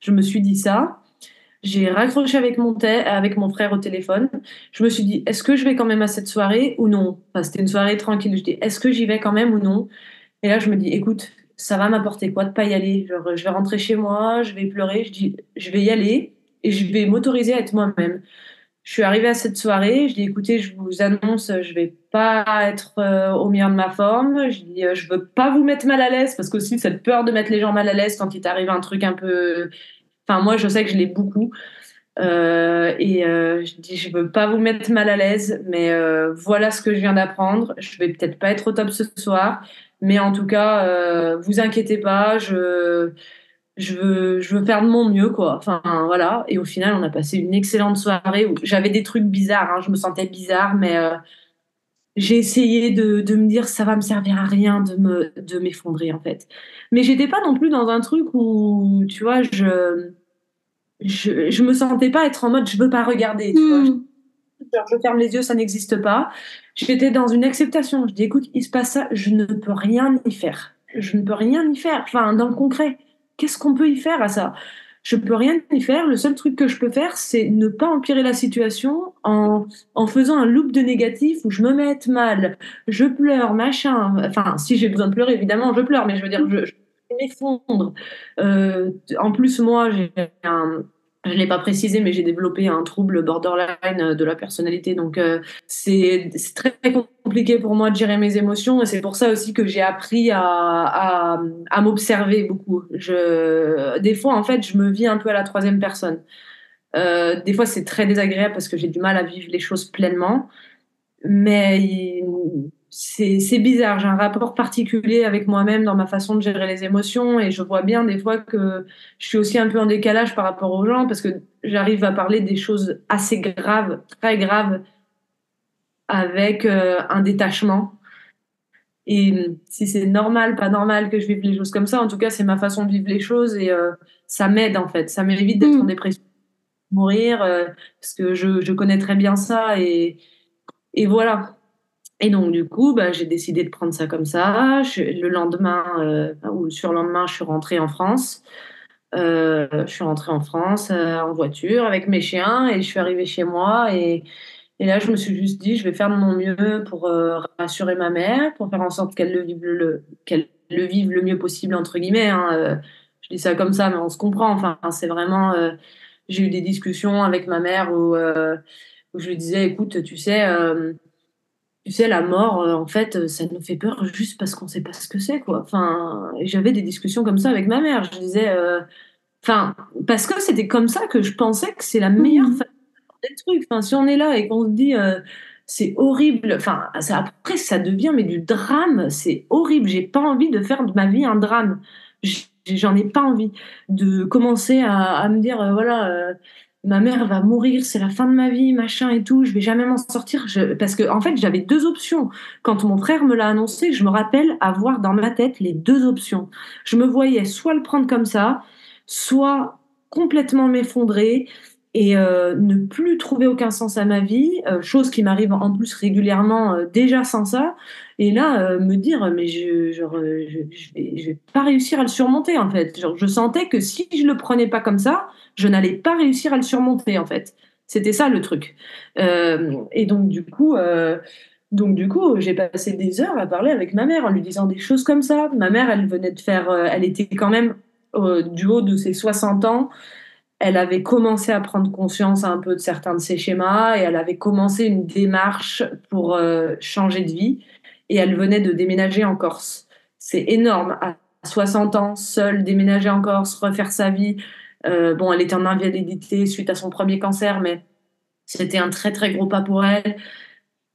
Je me suis dit ça. J'ai raccroché avec mon, avec mon frère au téléphone. Je me suis dit, est-ce que je vais quand même à cette soirée ou non? C'était une soirée tranquille. Je dis, est-ce que j'y vais quand même ou non? Et là, je me dis, écoute, ça va m'apporter quoi de pas y aller? Je vais rentrer chez moi, je vais pleurer. Je dis, je vais y aller et je vais m'autoriser à être moi-même. Je suis arrivée à cette soirée, je dis écoutez, je vous annonce, je vais pas être euh, au meilleur de ma forme. Je dis euh, je veux pas vous mettre mal à l'aise parce qu'aussi cette peur de mettre les gens mal à l'aise quand il t'arrive un truc un peu Enfin, moi, je sais que je l'ai beaucoup. Euh, et euh, je dis, je veux pas vous mettre mal à l'aise, mais voilà ce que je viens d'apprendre. Je vais peut-être pas être au top ce soir, mais en tout cas, vous inquiétez pas, je, je, veux, je veux faire de mon mieux, quoi. Enfin, voilà. Et au final, on a passé une excellente soirée où j'avais des trucs bizarres, hein. je me sentais bizarre, mais j'ai essayé de, de, me dire ça va me servir à rien de me m'effondrer en fait mais j'étais pas non plus dans un truc où tu vois je je, je me sentais pas être en mode je veux pas regarder. Vois, je, ferme les yeux, ça n'existe pas. J'étais dans une acceptation. Je dis écoute, il se passe ça, je ne peux rien y faire. Je ne peux rien y faire. Enfin, dans le concret, qu'est-ce qu'on peut y faire à ça? Je peux rien y faire. Le seul truc que je peux faire, c'est ne pas empirer la situation en, en faisant un loop de négatif où je me mette mal, je pleure, machin. Enfin, si j'ai besoin de pleurer, évidemment, je pleure, mais je veux dire, je m'effondre. Euh, en plus, moi, j'ai un, je ne l'ai pas précisé, mais j'ai développé un trouble borderline de la personnalité. Donc, euh, c'est très, compliqué pour moi de gérer mes émotions. Et c'est pour ça aussi que j'ai appris à, m'observer beaucoup. Des fois, en fait, je me vis un peu à la troisième personne. Euh, des fois, c'est très désagréable parce que j'ai du mal à vivre les choses pleinement. Mais c'est bizarre. J'ai un rapport particulier avec moi-même dans ma façon de gérer les émotions et je vois bien des fois que je suis aussi un peu en décalage par rapport aux gens parce que j'arrive à parler des choses assez graves, très graves, avec euh, un détachement. Et si c'est normal, pas normal que je vive les choses comme ça, en tout cas, c'est ma façon de vivre les choses et euh, ça m'aide en fait. Ça m'évite d'être en mm. dépression, mourir, euh, parce que je, je, connais très bien ça et, et voilà. Et donc, du coup, bah, j'ai décidé de prendre ça comme ça. le lendemain, euh, ou le lendemain, je suis rentrée en France. Euh, je suis rentrée en France euh, en voiture avec mes chiens et je suis arrivée chez moi. Et, là, je me suis juste dit, je vais faire de mon mieux pour rassurer ma mère, pour faire en sorte qu'elle le vive le, qu'elle le vive le mieux possible, entre guillemets. Hein. je dis ça comme ça, mais on se comprend. Enfin, c'est vraiment. j'ai eu des discussions avec ma mère où je lui disais, écoute, tu sais tu sais, la mort, euh, en fait, ça nous fait peur juste parce qu'on sait pas ce que c'est, quoi. Enfin, j'avais des discussions comme ça avec ma mère. Je disais, euh, enfin, parce que c'était comme ça que je pensais que c'est la meilleure mmh. façon de des trucs. Enfin, si on est là et qu'on se dit, euh, c'est horrible. Enfin, après, ça devient mais du drame. C'est horrible. J'ai pas envie de faire de ma vie un drame. J'en ai pas envie de commencer à, à me dire, voilà ma mère va mourir, c'est la fin de ma vie, machin et tout, je vais jamais m'en sortir. Parce que, en fait, j'avais deux options. Quand mon frère me l'a annoncé, je me rappelle avoir dans ma tête les deux options. Je me voyais soit le prendre comme ça, soit complètement m'effondrer et euh, ne plus trouver aucun sens à ma vie, euh, chose qui m'arrive en plus régulièrement euh, déjà sans ça. Et là, me dire, mais je, genre, je, vais, pas réussir à le surmonter en fait. Genre, je sentais que si je le prenais pas comme ça, je n'allais pas réussir à le surmonter en fait. C'était ça le truc. Euh, et donc du coup, euh, donc du coup, j'ai passé des heures à parler avec ma mère en lui disant des choses comme ça. Ma mère, elle venait de faire, euh, elle était quand même du haut de ses 60 ans. Elle avait commencé à prendre conscience un peu de certains de ses schémas et elle avait commencé une démarche pour changer de vie. Et elle venait de déménager en Corse. C'est énorme. À 60 ans, seule, déménager en Corse, refaire sa vie, euh, bon, elle était en invalidité suite à son premier cancer, mais c'était un très très gros pas pour elle.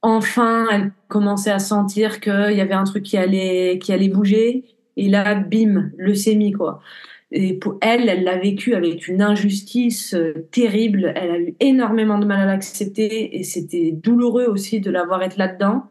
Enfin, elle commençait à sentir qu'il y avait un truc qui allait, qui allait bouger. Et là, bim, leucémie, quoi. Et pour elle, elle l'a vécu avec une injustice euh, terrible. Elle a eu énormément de mal à l'accepter et c'était douloureux aussi de l'avoir être là-dedans.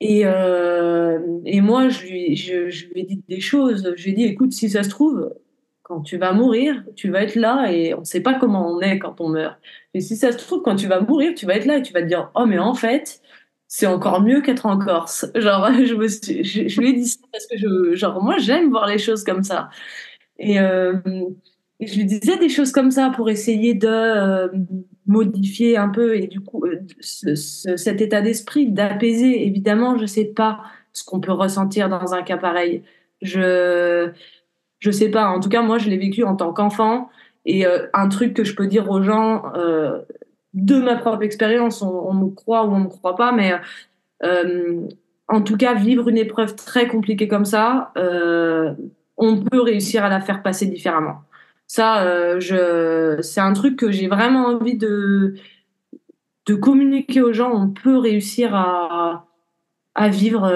Et, euh, et moi, je lui, je, lui ai dit des choses. Je lui ai dit, écoute, si ça se trouve, quand tu vas mourir, tu vas être là et on ne sait pas comment on est quand on meurt. Et si ça se trouve, quand tu vas mourir, tu vas être là et tu vas te dire Oh, mais en fait, c'est encore mieux qu'être en Corse. Genre, je, je, lui ai dit ça parce que genre, moi, j'aime voir les choses comme ça. Et, euh, je lui disais des choses comme ça pour essayer de euh, modifier un peu et du coup, euh, cet état d'esprit, d'apaiser. Évidemment, je sais pas ce qu'on peut ressentir dans un cas pareil. Je je sais pas. En tout cas, moi, je l'ai vécu en tant qu'enfant. Et un truc que je peux dire aux gens, de ma propre expérience, on, me croit ou on me croit pas, mais euh, en tout cas, vivre une épreuve très compliquée comme ça, euh, on peut réussir à la faire passer différemment. Ça, euh, je, c'est un truc que j'ai vraiment envie de, de communiquer aux gens. On peut réussir à, à vivre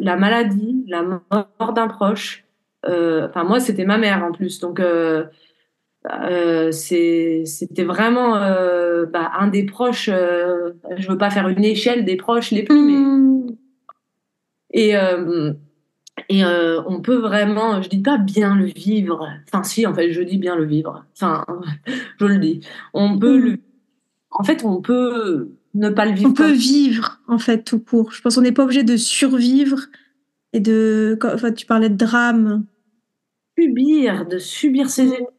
la maladie, la mort d'un proche. Enfin, moi, c'était ma mère en plus, donc euh, c'était vraiment euh, bah, un des proches. Euh, je veux pas faire une échelle des proches les plus, mais... Hmm. Et et on peut vraiment, je dis pas bien le vivre. Enfin, si, en fait, je dis bien le vivre. Enfin, je le dis. On peut hmm. le. En fait, on peut ne pas le vivre. On peut vivre, en fait, tout court. Je pense qu'on n'est pas obligé de survivre et de. Enfin, tu parlais de drame. Subir, de subir ces émotions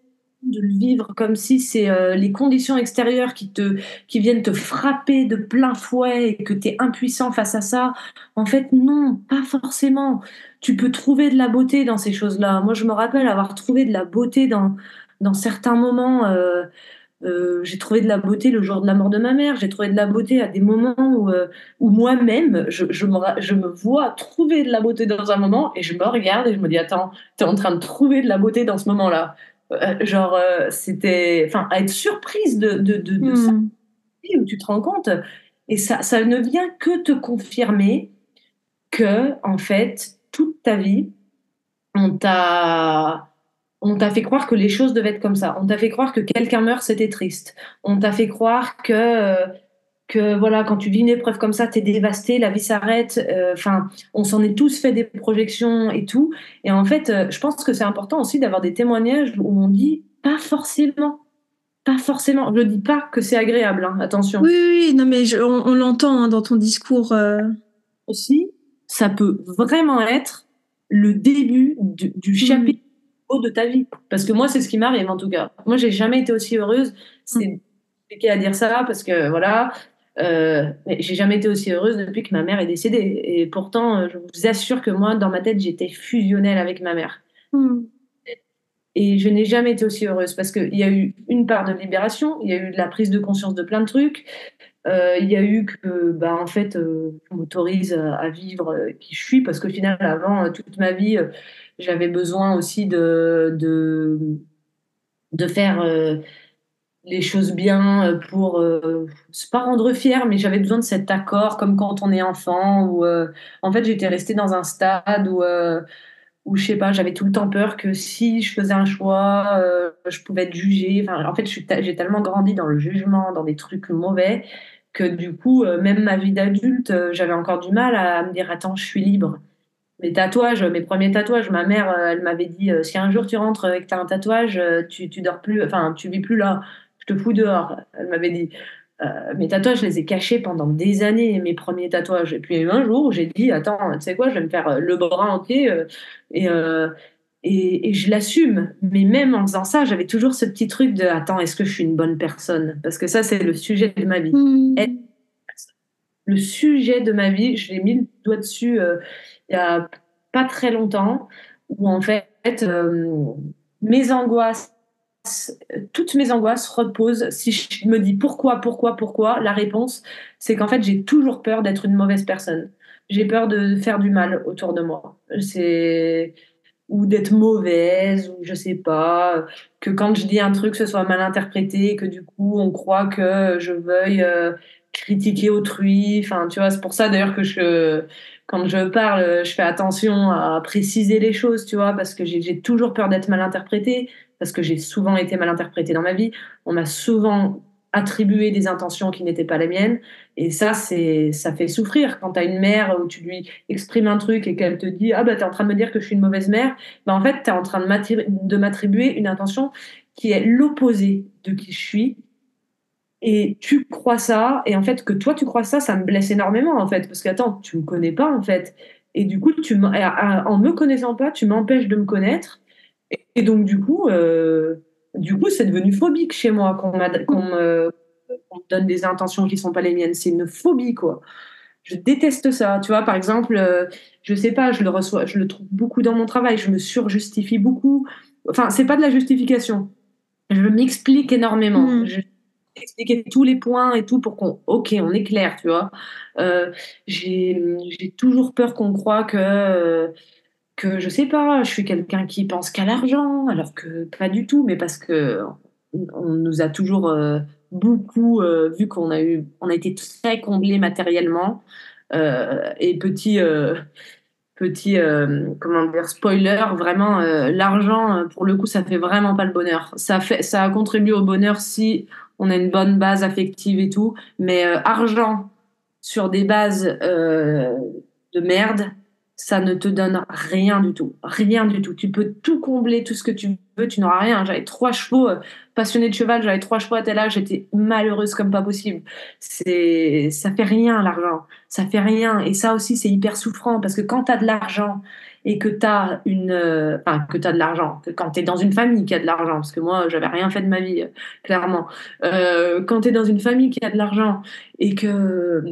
de le vivre comme si c'est euh, les conditions extérieures qui te qui viennent te frapper de plein fouet et que tu es impuissant face à ça. En fait, non, pas forcément. Tu peux trouver de la beauté dans ces choses-là. Moi, je me rappelle avoir trouvé de la beauté dans dans certains moments. Euh, euh, j'ai trouvé de la beauté le jour de la mort de ma mère. J'ai trouvé de la beauté à des moments où, où moi-même, je, je, me, je me vois trouver de la beauté dans un moment et je me regarde et je me dis Attends, tu es en train de trouver de la beauté dans ce moment-là. Euh, genre, euh, c'était. Enfin, à être surprise de, de, de, ça, hmm. où tu te rends compte. Et ça, ça ne vient que te confirmer que, en fait, toute ta vie, on t'a. On t'a fait croire que les choses devaient être comme ça. On t'a fait croire que quelqu'un meurt, c'était triste. On t'a fait croire que que voilà, quand tu vis une épreuve comme ça, tu es dévasté, la vie s'arrête. Euh, enfin, on s'en est tous fait des projections et tout. Et en fait, euh, je pense que c'est important aussi d'avoir des témoignages où on dit pas forcément. Pas forcément. Je dis pas que c'est agréable, hein, attention. Oui, oui, non, mais on, l'entend hein, dans ton discours. Euh. Aussi, ça peut vraiment être le début du, du mmh. chapitre de ta vie. Parce que moi, c'est ce qui m'arrive en tout cas. Moi, j'ai jamais été aussi heureuse. C'est mmh. compliqué à dire ça parce que voilà, euh, j'ai jamais été aussi heureuse depuis que ma mère est décédée. Et pourtant, euh, je vous assure que moi, dans ma tête, j'étais fusionnelle avec ma mère. Hmm. Et je n'ai jamais été aussi heureuse parce qu'il y a eu une part de libération, il y a eu de la prise de conscience de plein de trucs. Euh, il y a eu que, bah, en fait, on m'autorise à, vivre qui je suis parce qu'au final, avant, toute ma vie, j'avais besoin aussi de, de, de faire les choses bien euh, pour euh, pas rendre fier, mais j'avais besoin de cet accord, comme quand on est enfant. Où, euh, en fait, j'étais restée dans un stade où, où je sais pas, j'avais tout le temps peur que si je faisais un choix, je pouvais être jugée. Enfin, en fait, j'ai tellement grandi dans le jugement, dans des trucs mauvais, que du coup, même ma vie d'adulte, j'avais encore du mal à, me dire attends, je suis libre. Mes tatouages, mes premiers tatouages, ma mère, elle m'avait dit si un jour tu rentres et que tu as un tatouage, tu, tu dors plus, enfin, tu vis plus là te fous dehors. Elle m'avait dit. Euh, mes tatouages, je les ai cachés pendant des années, mes premiers tatouages. Et puis un jour, j'ai dit, attends, tu sais quoi, je vais me faire euh, le bras entier euh, et, et, et, je l'assume. Mais même en faisant ça, j'avais toujours ce petit truc de, attends, est-ce que je suis une bonne personne? Parce que ça, c'est le sujet de ma vie. Hmm. Le sujet de ma vie, je l'ai mis le doigt dessus il y a pas très longtemps, où en fait, mes angoisses toutes mes angoisses reposent. Si je me dis pourquoi, pourquoi, pourquoi, la réponse, c'est qu'en fait, j'ai toujours peur d'être une mauvaise personne. J'ai peur de faire du mal autour de moi. C'est ou d'être mauvaise, ou je sais pas, que quand je dis un truc, ce soit mal interprété, que du coup, on croit que je veuille euh, critiquer autrui. Enfin, tu vois, c'est pour ça d'ailleurs que je, quand je parle, je fais attention à préciser les choses, tu vois, parce que j'ai toujours peur d'être mal interprétée parce que j'ai souvent été mal interprétée dans ma vie. On m'a souvent attribuer des intentions qui n'étaient pas les miennes. Et ça, c'est, ça fait souffrir. Quand tu as une mère où tu lui exprimes un truc et qu'elle te dit Ah, bah, tu es en train de me dire que je suis une mauvaise mère, bah, en fait, tu es en train de m'attribuer une intention qui est l'opposé de qui je suis. Et tu crois ça, et en fait, que toi, tu crois ça, ça me blesse énormément, en fait. Parce que, attends, tu me connais pas, en fait. Et du coup, tu en me connaissant pas, tu m'empêches de me connaître. Et, donc, du coup, euh, du coup, c'est devenu phobique chez moi qu'on me, donne des intentions qui sont pas les miennes. C'est une phobie, quoi. Je déteste ça. Tu vois, par exemple, euh, je sais pas, je le reçois, je le trouve beaucoup dans mon travail. Je me surjustifie beaucoup. Enfin, c'est pas de la justification. Je m'explique énormément. Hmm. Je expliquer tous les points et tout pour qu'on, ok, on est clair, tu vois. Euh, j'ai toujours peur qu'on croit que que je sais pas, je suis quelqu'un qui pense qu'à l'argent, alors que pas du tout, mais parce que on nous a toujours euh, beaucoup euh, vu qu'on a eu, on a été très comblé matériellement. Euh, et petit, petit, comment dire, spoiler, vraiment, l'argent, pour le coup, ça fait vraiment pas le bonheur. Ça fait, ça a contribué au bonheur si on a une bonne base affective et tout, mais argent sur des bases de merde, ça ne te donne rien du tout. Rien du tout. Tu peux tout combler, tout ce que tu veux, tu n'auras rien. J'avais trois chevaux, euh, passionnée de cheval, j'avais trois chevaux à tel âge, j'étais malheureuse comme pas possible. C'est, ça fait rien l'argent. Ça fait rien. Et ça aussi, c'est hyper souffrant parce que quand tu as de l'argent et que tu as une. Euh, enfin, que tu as de l'argent, quand tu es dans une famille qui a de l'argent, parce que moi, j'avais rien fait de ma vie, euh, clairement. quand tu es dans une famille qui a de l'argent et que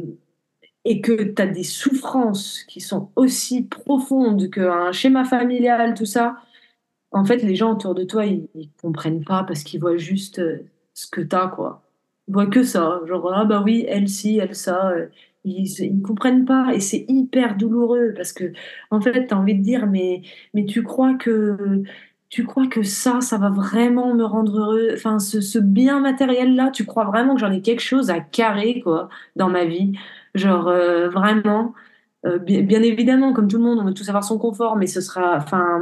et que tu as des souffrances qui sont aussi profondes qu'un schéma familial, tout ça, en fait, les gens autour de toi, ils, ne comprennent pas parce qu'ils voient juste euh, ce que tu as, quoi. Ils voient que ça. Genre, ah bah oui, elle ci, elle ça. Euh, ils, ne comprennent pas et c'est hyper douloureux parce que, en fait, tu as envie de dire, mais, mais tu crois que. Tu crois que ça, ça va vraiment me rendre heureux? Enfin, ce, ce bien matériel-là, tu crois vraiment que j'en ai quelque chose à carrer, quoi, dans ma vie? Genre, euh, vraiment, euh, bien, évidemment, comme tout le monde, on veut tous avoir son confort, mais ce sera. Enfin,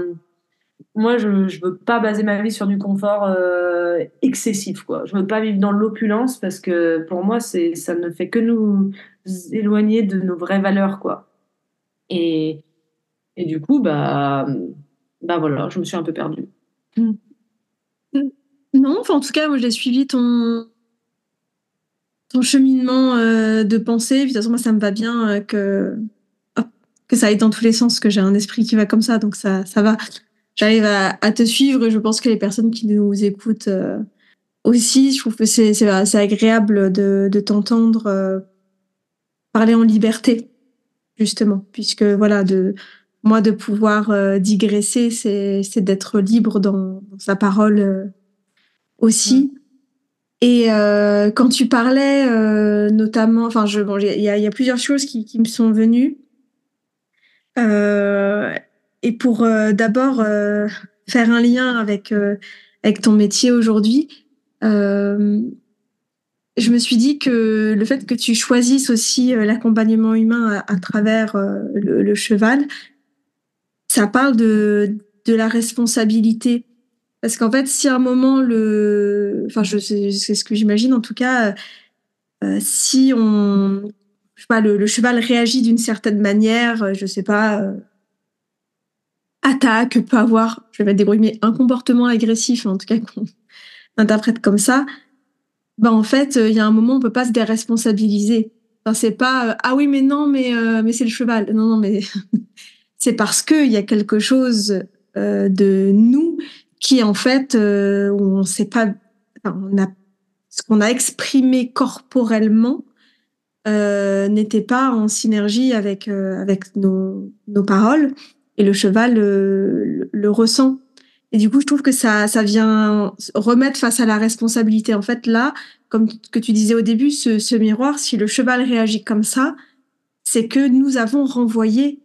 moi, je ne veux pas baser ma vie sur du confort euh, excessif. Quoi. Je ne veux pas vivre dans l'opulence parce que pour moi, ça ne fait que nous éloigner de nos vraies valeurs. Quoi. Et, et du coup, bah, bah voilà, je me suis un peu perdue. Mmh. Non, enfin, en tout cas, moi, j'ai suivi ton, ton cheminement euh, de pensée. De toute façon, moi, ça me va bien euh, que, que ça aille dans tous les sens, que j'ai un esprit qui va comme ça, donc ça, ça va. J'arrive à, te suivre et je pense que les personnes qui nous écoutent euh, aussi, je trouve que c'est, c'est, agréable de, de t'entendre parler en liberté, justement, puisque voilà, de moi, de pouvoir digresser, c'est, c'est d'être libre dans, sa parole aussi. Mmh. Et euh, quand tu parlais euh, notamment, enfin, je, bon, il y, a plusieurs choses qui, qui me sont venues. Euh, et pour euh, d'abord euh, faire un lien avec avec ton métier aujourd'hui, je me suis dit que le fait que tu choisisses aussi l'accompagnement humain à, à travers le, le, cheval, ça parle de de la responsabilité parce qu'en fait, si à un moment, le... enfin, c'est ce que j'imagine en tout cas, euh, si on. Pas, le, cheval réagit d'une certaine manière, euh, je sais pas, euh, attaque, peut avoir, je vais mettre des bruits, un comportement agressif, en tout cas qu'on interprète comme ça, ben en fait, il y a un moment, on peut pas se déresponsabiliser. C'est pas ah oui, mais non, mais, mais c'est le cheval. Non, non, mais c'est parce qu'il y a quelque chose de nous qui en fait, euh, on sait pas, on a ce qu'on a exprimé corporellement euh, n'était pas en synergie avec euh, avec nos, nos paroles et le cheval le, le, ressent. Et du coup, je trouve que ça ça vient remettre face à la responsabilité. En fait, là, comme que tu disais au début, ce, ce miroir, si le cheval réagit comme ça, c'est que nous avons renvoyé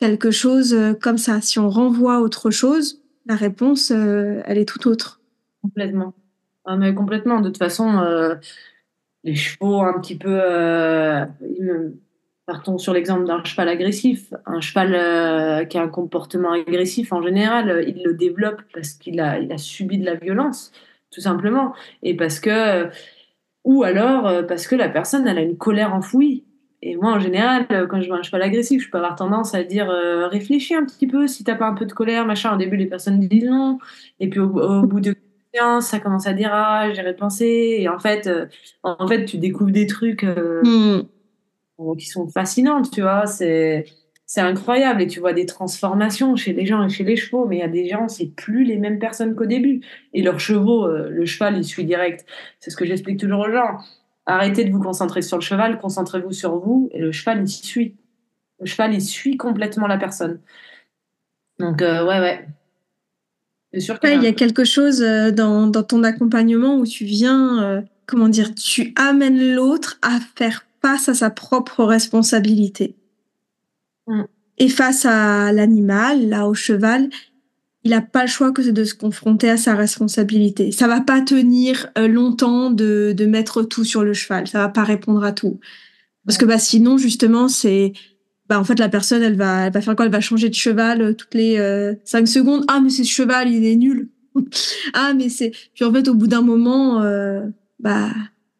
quelque chose euh, comme ça. Si on renvoie autre chose, la réponse, euh, elle est tout autre. Complètement. Ah, mais complètement. De toute façon, euh, les chevaux, un petit peu. Euh, partons sur l'exemple d'un cheval agressif. Un cheval qui a un comportement agressif, en général, il le développe parce qu'il a, subi de la violence, tout simplement. Et parce que ou alors parce que la personne elle a une colère enfouie. Et moi, en général, quand je vois un cheval agressif, je peux avoir tendance à dire réfléchis un petit peu si t'as pas un peu de colère, machin. Au début, les personnes disent non, et puis au, bout de ça commence à dire ah j'ai repensé et en fait en fait tu découvres des trucs hmm. qui sont fascinants tu vois c'est c'est incroyable et tu vois des transformations chez les gens et chez les chevaux, mais il y a des gens, c'est plus les mêmes personnes qu'au début. Et leurs chevaux, euh, le cheval, il suit direct. C'est ce que j'explique toujours aux gens. Arrêtez de vous concentrer sur le cheval, concentrez-vous sur vous et le cheval, il suit. Le cheval, il suit complètement la personne. Donc, euh, ouais, ouais. C'est sûr qu'il y a quelque chose euh, dans, dans, ton accompagnement où tu viens, comment dire, tu amènes l'autre à faire face à sa propre responsabilité. Mm. Et face à l'animal, là, au cheval, il n'a pas le choix que de se confronter à sa responsabilité. Ça va pas tenir euh, longtemps de, de mettre tout sur le cheval. Ça va pas répondre à tout. Parce que bah sinon justement c'est bah en fait la personne elle va elle va faire quoi? Elle va changer de cheval euh, toutes les euh, cinq secondes. Ah mais ce cheval il est nul. ah mais c'est puis en fait au bout d'un moment bah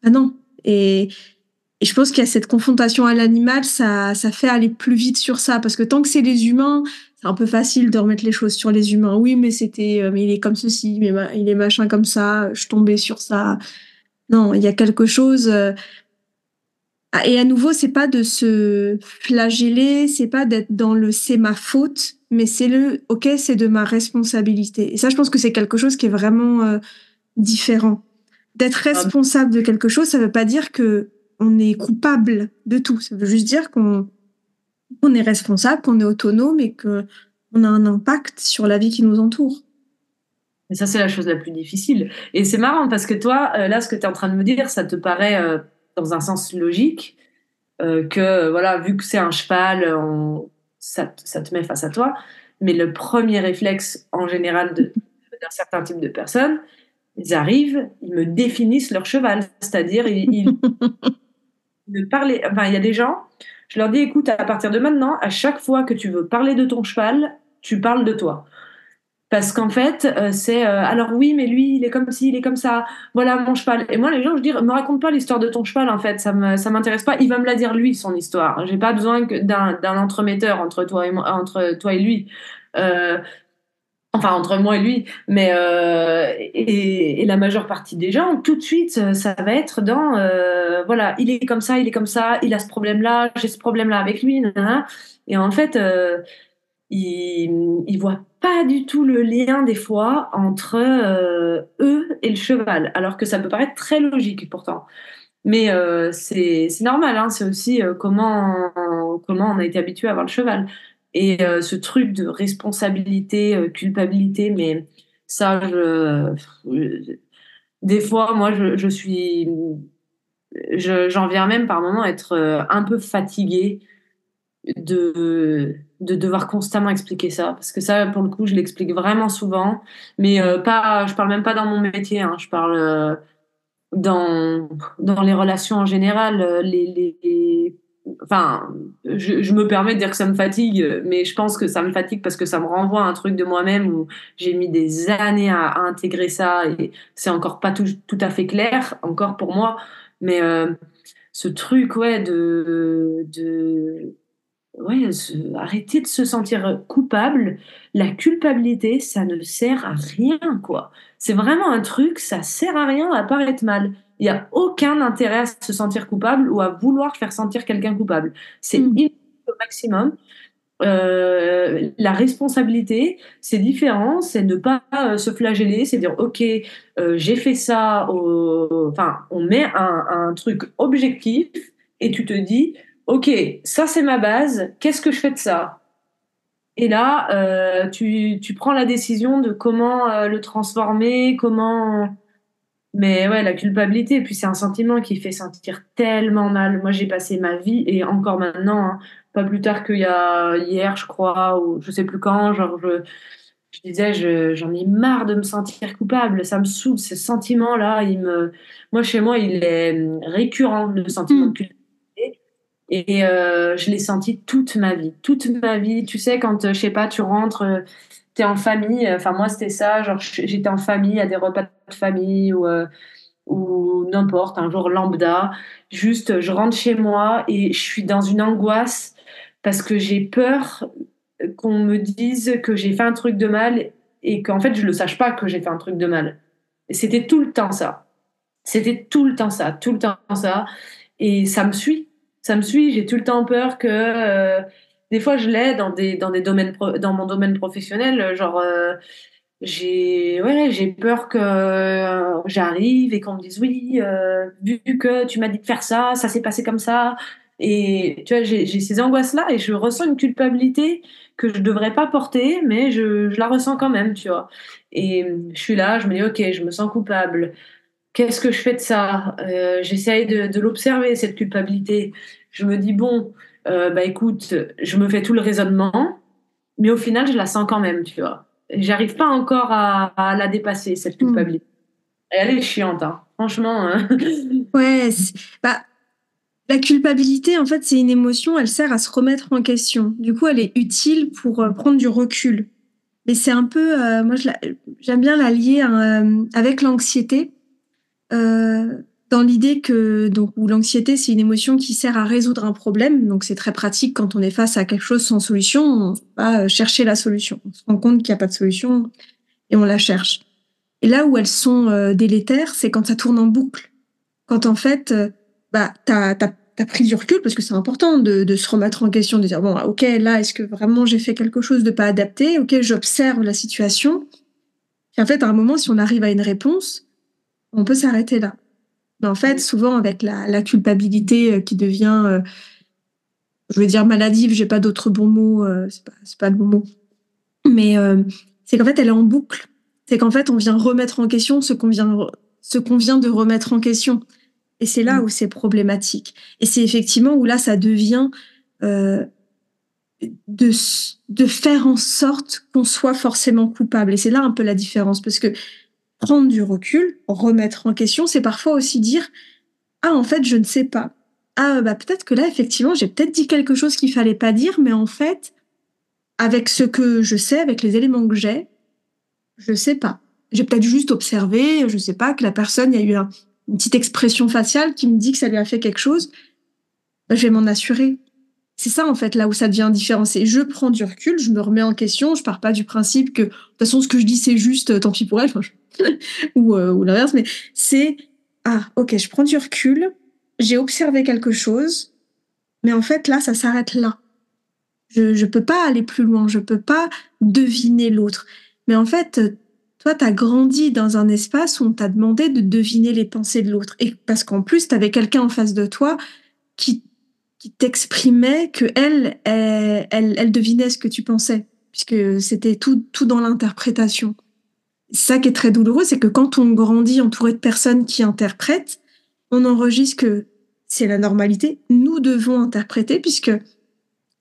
bah non et et je pense qu'il y a cette confrontation à l'animal, ça, ça fait aller plus vite sur ça. Parce que tant que c'est les humains, c'est un peu facile de remettre les choses sur les humains. Oui, mais c'était, euh, mais il est comme ceci, mais il est machin comme ça, je tombais sur ça. Non, il y a quelque chose. Euh, et à nouveau, c'est pas de se flageller, c'est pas d'être dans le c'est ma faute, mais c'est le ok, c'est de ma responsabilité. Et ça, je pense que c'est quelque chose qui est vraiment euh, différent. D'être ah, responsable de quelque chose, ça veut pas dire que on est coupable de tout. Ça veut juste dire qu'on on est responsable, qu'on est autonome et qu'on a un impact sur la vie qui nous entoure. Et ça, c'est la chose la plus difficile. Et c'est marrant parce que toi, euh, là, ce que tu es en train de me dire, ça te paraît euh, dans un sens logique euh, que, voilà, vu que c'est un cheval, ça, ça, te met face à toi. Mais le premier réflexe, en général, d'un certain type de personnes, ils arrivent, ils me définissent leur cheval. C'est-à-dire, ils, de parler. Enfin, il y a des gens, je leur dis écoute, à partir de maintenant, à chaque fois que tu veux parler de ton cheval, tu parles de toi. Parce qu'en fait, euh, c'est euh, alors oui, mais lui, il est comme ci, il est comme ça. Voilà mon cheval. Et moi, les gens, je dis, me raconte pas l'histoire de ton cheval. En fait, ça me ça m'intéresse pas. Il va me la dire lui son histoire. J'ai pas besoin d'un entremetteur entre toi et moi, entre toi et lui. Euh, enfin entre moi et lui, mais euh, et, la majeure partie des gens, tout de suite, euh, ça va être dans euh, voilà, il est comme ça, il est comme ça, il a ce problème-là, j'ai ce problème-là avec lui, et en fait, euh, il, voit pas du tout le lien des fois entre eux et le cheval, alors que ça peut paraître très logique pourtant. Mais c'est normal, hein, c'est aussi comment, comment on a été habitué à voir le cheval. Et euh, ce truc de responsabilité, euh, culpabilité, mais ça, je, des fois, moi, je, suis, j'en viens même par moments être euh, un peu fatiguée de, de devoir constamment expliquer ça. Parce que ça, pour le coup, je l'explique vraiment souvent. Mais pas, je parle même pas dans mon métier, hein, je parle dans, dans les relations en général. Les, les, enfin, je, me permets de dire que ça me fatigue, mais je pense que ça me fatigue parce que ça me renvoie à un truc de moi-même où j'ai mis des années à, intégrer ça et c'est encore pas tout, tout, à fait clair, encore pour moi. Mais euh, ce truc, ouais, de, de ouais, arrêter de se sentir coupable. La culpabilité, ça ne sert à rien, quoi. C'est vraiment un truc, ça sert à rien à paraître mal. Il n'y a aucun intérêt à se sentir coupable ou à vouloir faire sentir quelqu'un coupable. C'est mmh. au maximum. Euh, la responsabilité, c'est différent, c'est ne pas euh, se flageller, c'est dire ok, euh, j'ai fait ça, enfin, on met un, un, truc objectif et tu te dis ok, ça c'est ma base, qu'est-ce que je fais de ça? Et là, tu, tu, prends la décision de comment le transformer, comment mais ouais, la culpabilité, et puis c'est un sentiment qui fait sentir tellement mal. Moi, j'ai passé ma vie, et encore maintenant, hein, pas plus tard qu'il y a hier, je crois, ou je sais plus quand, genre, je, je disais, j'en ai marre de me sentir coupable, ça me saoule, ce sentiment-là, il me... Moi, chez moi, il est récurrent, le sentiment de mm. culpabilité. Et euh, je l'ai senti toute ma vie, toute ma vie. Tu sais, quand, je sais pas, tu rentres t'es en famille. Enfin, moi, c'était ça. Genre, j'étais en famille à des repas de famille ou, euh, ou n'importe, un jour lambda. Juste, je rentre chez moi et je suis dans une angoisse parce que j'ai peur qu'on me dise que j'ai fait un truc de mal et qu'en fait, je ne le sache pas que j'ai fait un truc de mal. C'était tout le temps ça. C'était tout le temps ça, tout le temps ça. Et ça me suit. Ça me suit. J'ai tout le temps peur que. Euh, des fois, je l'ai dans, des, dans, des domaines dans mon domaine professionnel. Genre, euh, j'ai ouais, j'ai peur que euh, j'arrive et qu'on me dise oui, euh, vu que tu m'as dit de faire ça, ça s'est passé comme ça. Et tu vois, j'ai ces angoisses-là et je ressens une culpabilité que je devrais pas porter, mais je, la ressens quand même, tu vois. Et je suis là, je me dis, ok, je me sens coupable. Qu'est-ce que je fais de ça? Euh, J'essaye de l'observer, cette culpabilité. Je me dis, bon, bah écoute, je me fais tout le raisonnement, mais au final, je la sens quand même, tu vois j'arrive pas encore à, la dépasser, cette hmm. culpabilité. elle est chiante, hein. franchement. Hein. ouais, bah, la culpabilité, en fait, c'est une émotion, elle sert à se remettre en question. Du coup, elle est utile pour euh, prendre du recul. Mais c'est un peu, euh, moi, j'aime bien la lier euh, avec l'anxiété dans l'idée que donc où l'anxiété c'est une émotion qui sert à résoudre un problème. Donc c'est très pratique quand on est face à quelque chose sans solution on va chercher la solution. On se rend compte qu'il n'y a pas de solution et on la cherche. Et là où elles sont euh, délétères c'est quand ça tourne en boucle. Quand en fait euh, bah t'as as, pris du recul parce que c'est important de, de, se remettre en question de dire bon ok là est-ce que vraiment j'ai fait quelque chose de pas adapté? Ok j'observe la situation. Et en fait à un moment si on arrive à une réponse on peut s'arrêter là mais en fait, souvent avec la, culpabilité euh, qui devient, euh, je veux dire maladive, j'ai pas d'autre bon mot, euh, c'est pas, pas le bon mot. Mais c'est qu'en fait, elle est en boucle. C'est qu'en fait, on vient remettre en question ce qu'on vient, ce qu'on vient de remettre en question. Et c'est là mm. où c'est problématique. Et c'est effectivement où là, ça devient de, de faire en sorte qu'on soit forcément coupable. Et c'est là un peu la différence. Parce que prendre du recul, remettre en question, c'est parfois aussi dire ah en fait je ne sais pas. Ah bah peut-être que là effectivement j'ai peut-être dit quelque chose qu'il fallait pas dire, mais en fait avec ce que je sais, avec les éléments que j'ai, je sais pas. J'ai peut-être juste observé, je sais pas que la personne il y a eu une petite expression faciale qui me dit que ça lui a fait quelque chose. Bah, je vais m'en assurer. C'est ça en fait là où ça devient différent. C'est je prends du recul, je me remets en question, je pars pas du principe que de toute façon ce que je dis c'est juste, euh, tant pis pour elle. ou, euh, ou l'inverse, mais c'est ah ok, je prends du recul, j'ai observé quelque chose, mais en fait là ça s'arrête là. Je je peux pas aller plus loin, je peux pas deviner l'autre. Mais en fait, toi, tu as grandi dans un espace où on t'a demandé de deviner les pensées de l'autre. Et parce qu'en plus, tu avais quelqu'un en face de toi qui, qui t'exprimait que elle, elle, elle, devinait ce que tu pensais, puisque c'était tout, tout dans l'interprétation ça qui est très douloureux, c'est que quand on grandit entouré de personnes qui interprètent, on enregistre que c'est la normalité. Nous devons interpréter puisque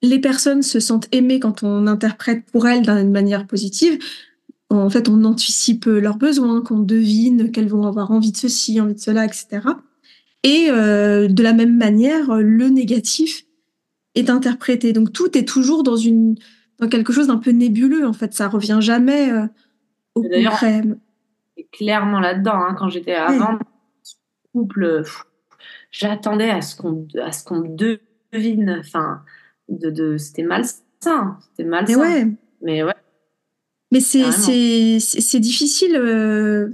les personnes se sentent aimées quand on interprète pour elles d'une manière positive. En fait, on anticipe leurs besoins, qu'on devine qu'elles vont avoir envie de ceci, envie de cela, etc. Et euh, de la même manière, le négatif est interprété. Donc tout est toujours dans une dans quelque chose d'un peu nébuleux. En fait, ça revient jamais. Euh, D'ailleurs, clairement là-dedans. Hein, quand j'étais avant, couple, j'attendais à ce qu'on à ce qu'on devine. Enfin, de, de c'était malsain. C'était malsain. Mais ouais. Mais ouais. Mais c'est c'est difficile. Euh,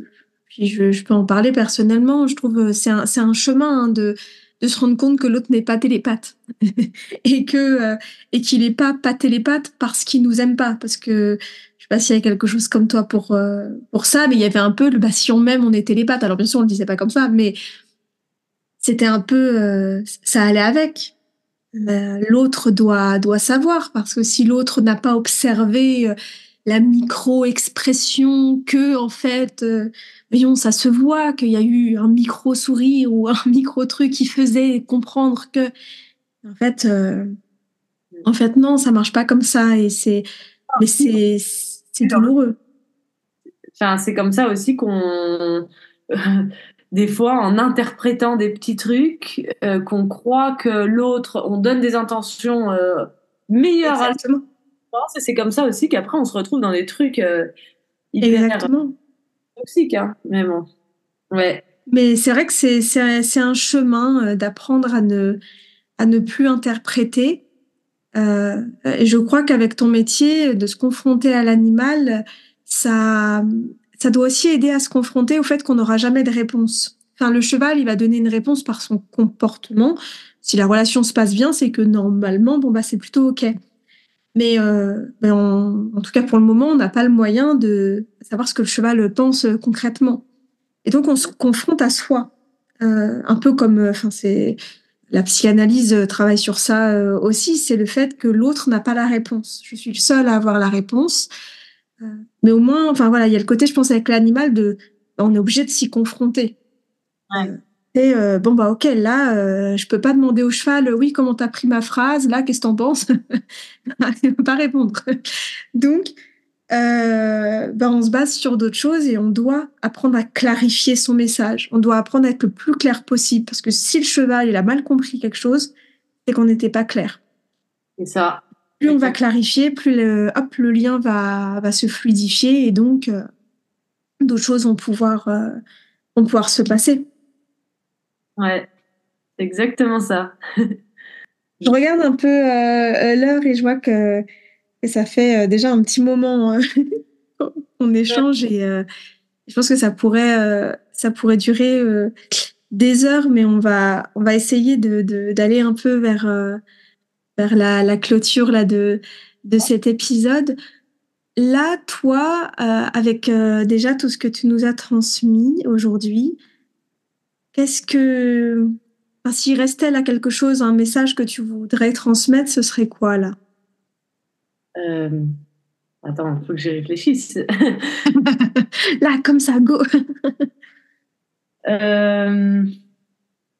je, je, peux en parler personnellement. Je trouve euh, c'est un, un chemin hein, de de se rendre compte que l'autre n'est pas télépathe et que euh, et qu'il n'est pas pas télépathe parce qu'il nous aime pas parce que sais pas s'il y a quelque chose comme toi pour, euh, pour ça, mais il y avait un peu le bah, si on m'aime, on est télépathe. Alors bien sûr, on le disait pas comme ça, mais c'était un peu, ça allait avec. L'autre doit, doit savoir, parce que si l'autre n'a pas observé la micro-expression que, en fait, voyons, ça se voit qu'il y a eu un micro-sourire ou un micro-truc qui faisait comprendre que, en fait, en fait, non, ça marche pas comme ça. Et c'est, mais c'est, c'est douloureux. Enfin, c'est comme ça aussi qu'on. des fois, en interprétant des petits trucs, euh, qu'on croit que l'autre, on donne des intentions euh, meilleures à Et c'est comme ça aussi qu'après, on se retrouve dans des trucs euh, hyper toxiques. Hein, mais bon. Ouais. mais c'est vrai que c'est, c'est, un chemin d'apprendre à ne, à ne plus interpréter. Euh, et je crois qu'avec ton métier, de se confronter à l'animal, ça, ça doit aussi aider à se confronter au fait qu'on n'aura jamais de réponse. Enfin, le cheval, il va donner une réponse par son comportement. Si la relation se passe bien, c'est que normalement, bon bah c'est plutôt ok. Mais euh, ben en tout cas, pour le moment, on n'a pas le moyen de savoir ce que le cheval pense euh, concrètement. Et donc, on se confronte à soi, euh, un peu comme, enfin, c'est la psychanalyse travaille sur ça euh, aussi, c'est le fait que l'autre n'a pas la réponse. Je suis le seul à avoir la réponse. Mais au moins, enfin voilà, il y a le côté, je pense, avec l'animal, de, on est obligé de s'y confronter. Ouais. Et bon bah ok, là, euh, je peux pas demander au cheval, oui, comment t'as pris ma phrase, là, qu'est-ce que t'en penses? Il va pas répondre. Donc, euh, ben on se base sur d'autres choses et on doit apprendre à clarifier son message. On doit apprendre à être le plus clair possible parce que si le cheval il a mal compris quelque chose, c'est qu'on n'était pas clair. C'est ça. Plus on va clarifier, plus le, hop, le lien va, va se fluidifier et donc euh, d'autres choses vont pouvoir, euh, vont pouvoir se passer. Ouais, exactement ça. je regarde un peu euh, l'heure et je vois que ça fait euh, déjà un petit moment euh, qu'on échange et euh, je pense que ça pourrait, ça pourrait durer des heures, mais on va, on va essayer de, d'aller un peu vers, vers la, la, clôture là, de, de cet épisode. Là, toi, avec déjà tout ce que tu nous as transmis aujourd'hui, qu'est-ce que, enfin, s'il restait là quelque chose, un message que tu voudrais transmettre, ce serait quoi là? Euh... Attends, il faut que j'y réfléchisse. Là, comme ça, go. euh...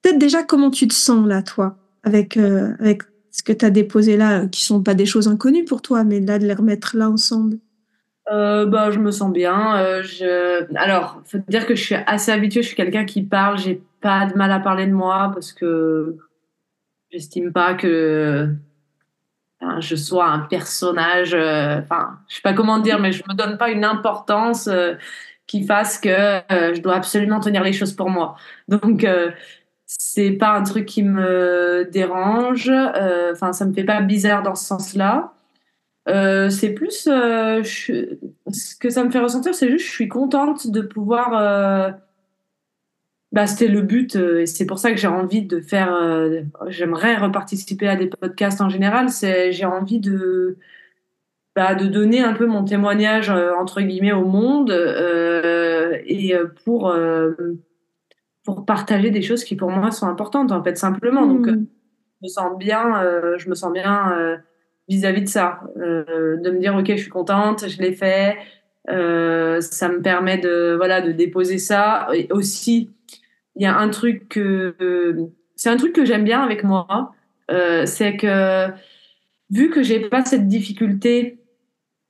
Peut-être déjà comment tu te sens là, toi, avec, euh, avec ce que tu as déposé là, qui sont pas des choses inconnues pour toi, mais là, de les remettre là ensemble? Euh, bah, je me sens bien. Euh, je... Alors, faut dire que je suis assez habituée. Je suis quelqu'un qui parle. J'ai pas de mal à parler de moi parce que j'estime pas que je sois un personnage, euh, enfin, je sais pas comment dire, mais je me donne pas une importance euh, qui fasse que euh, je dois absolument tenir les choses pour moi. Donc, c'est pas un truc qui me dérange. Enfin, ça me fait pas bizarre dans ce sens-là. C'est plus je, ce que ça me fait ressentir, c'est juste je suis contente de pouvoir bah, c'était le but euh, et c'est pour ça que j'ai envie de faire. Euh, j'aimerais reparticiper à des podcasts en général. C'est j'ai envie de bah, de donner un peu mon témoignage euh, entre guillemets au monde et pour pour partager des choses qui pour moi sont importantes en fait simplement. Donc hmm. je me sens bien. je me sens bien vis-à-vis de ça, de me dire ok je suis contente, je l'ai fait. ça me permet de voilà de déposer ça et aussi il y a un truc que c'est un truc que j'aime bien avec moi, euh, c'est que vu que j'ai pas cette difficulté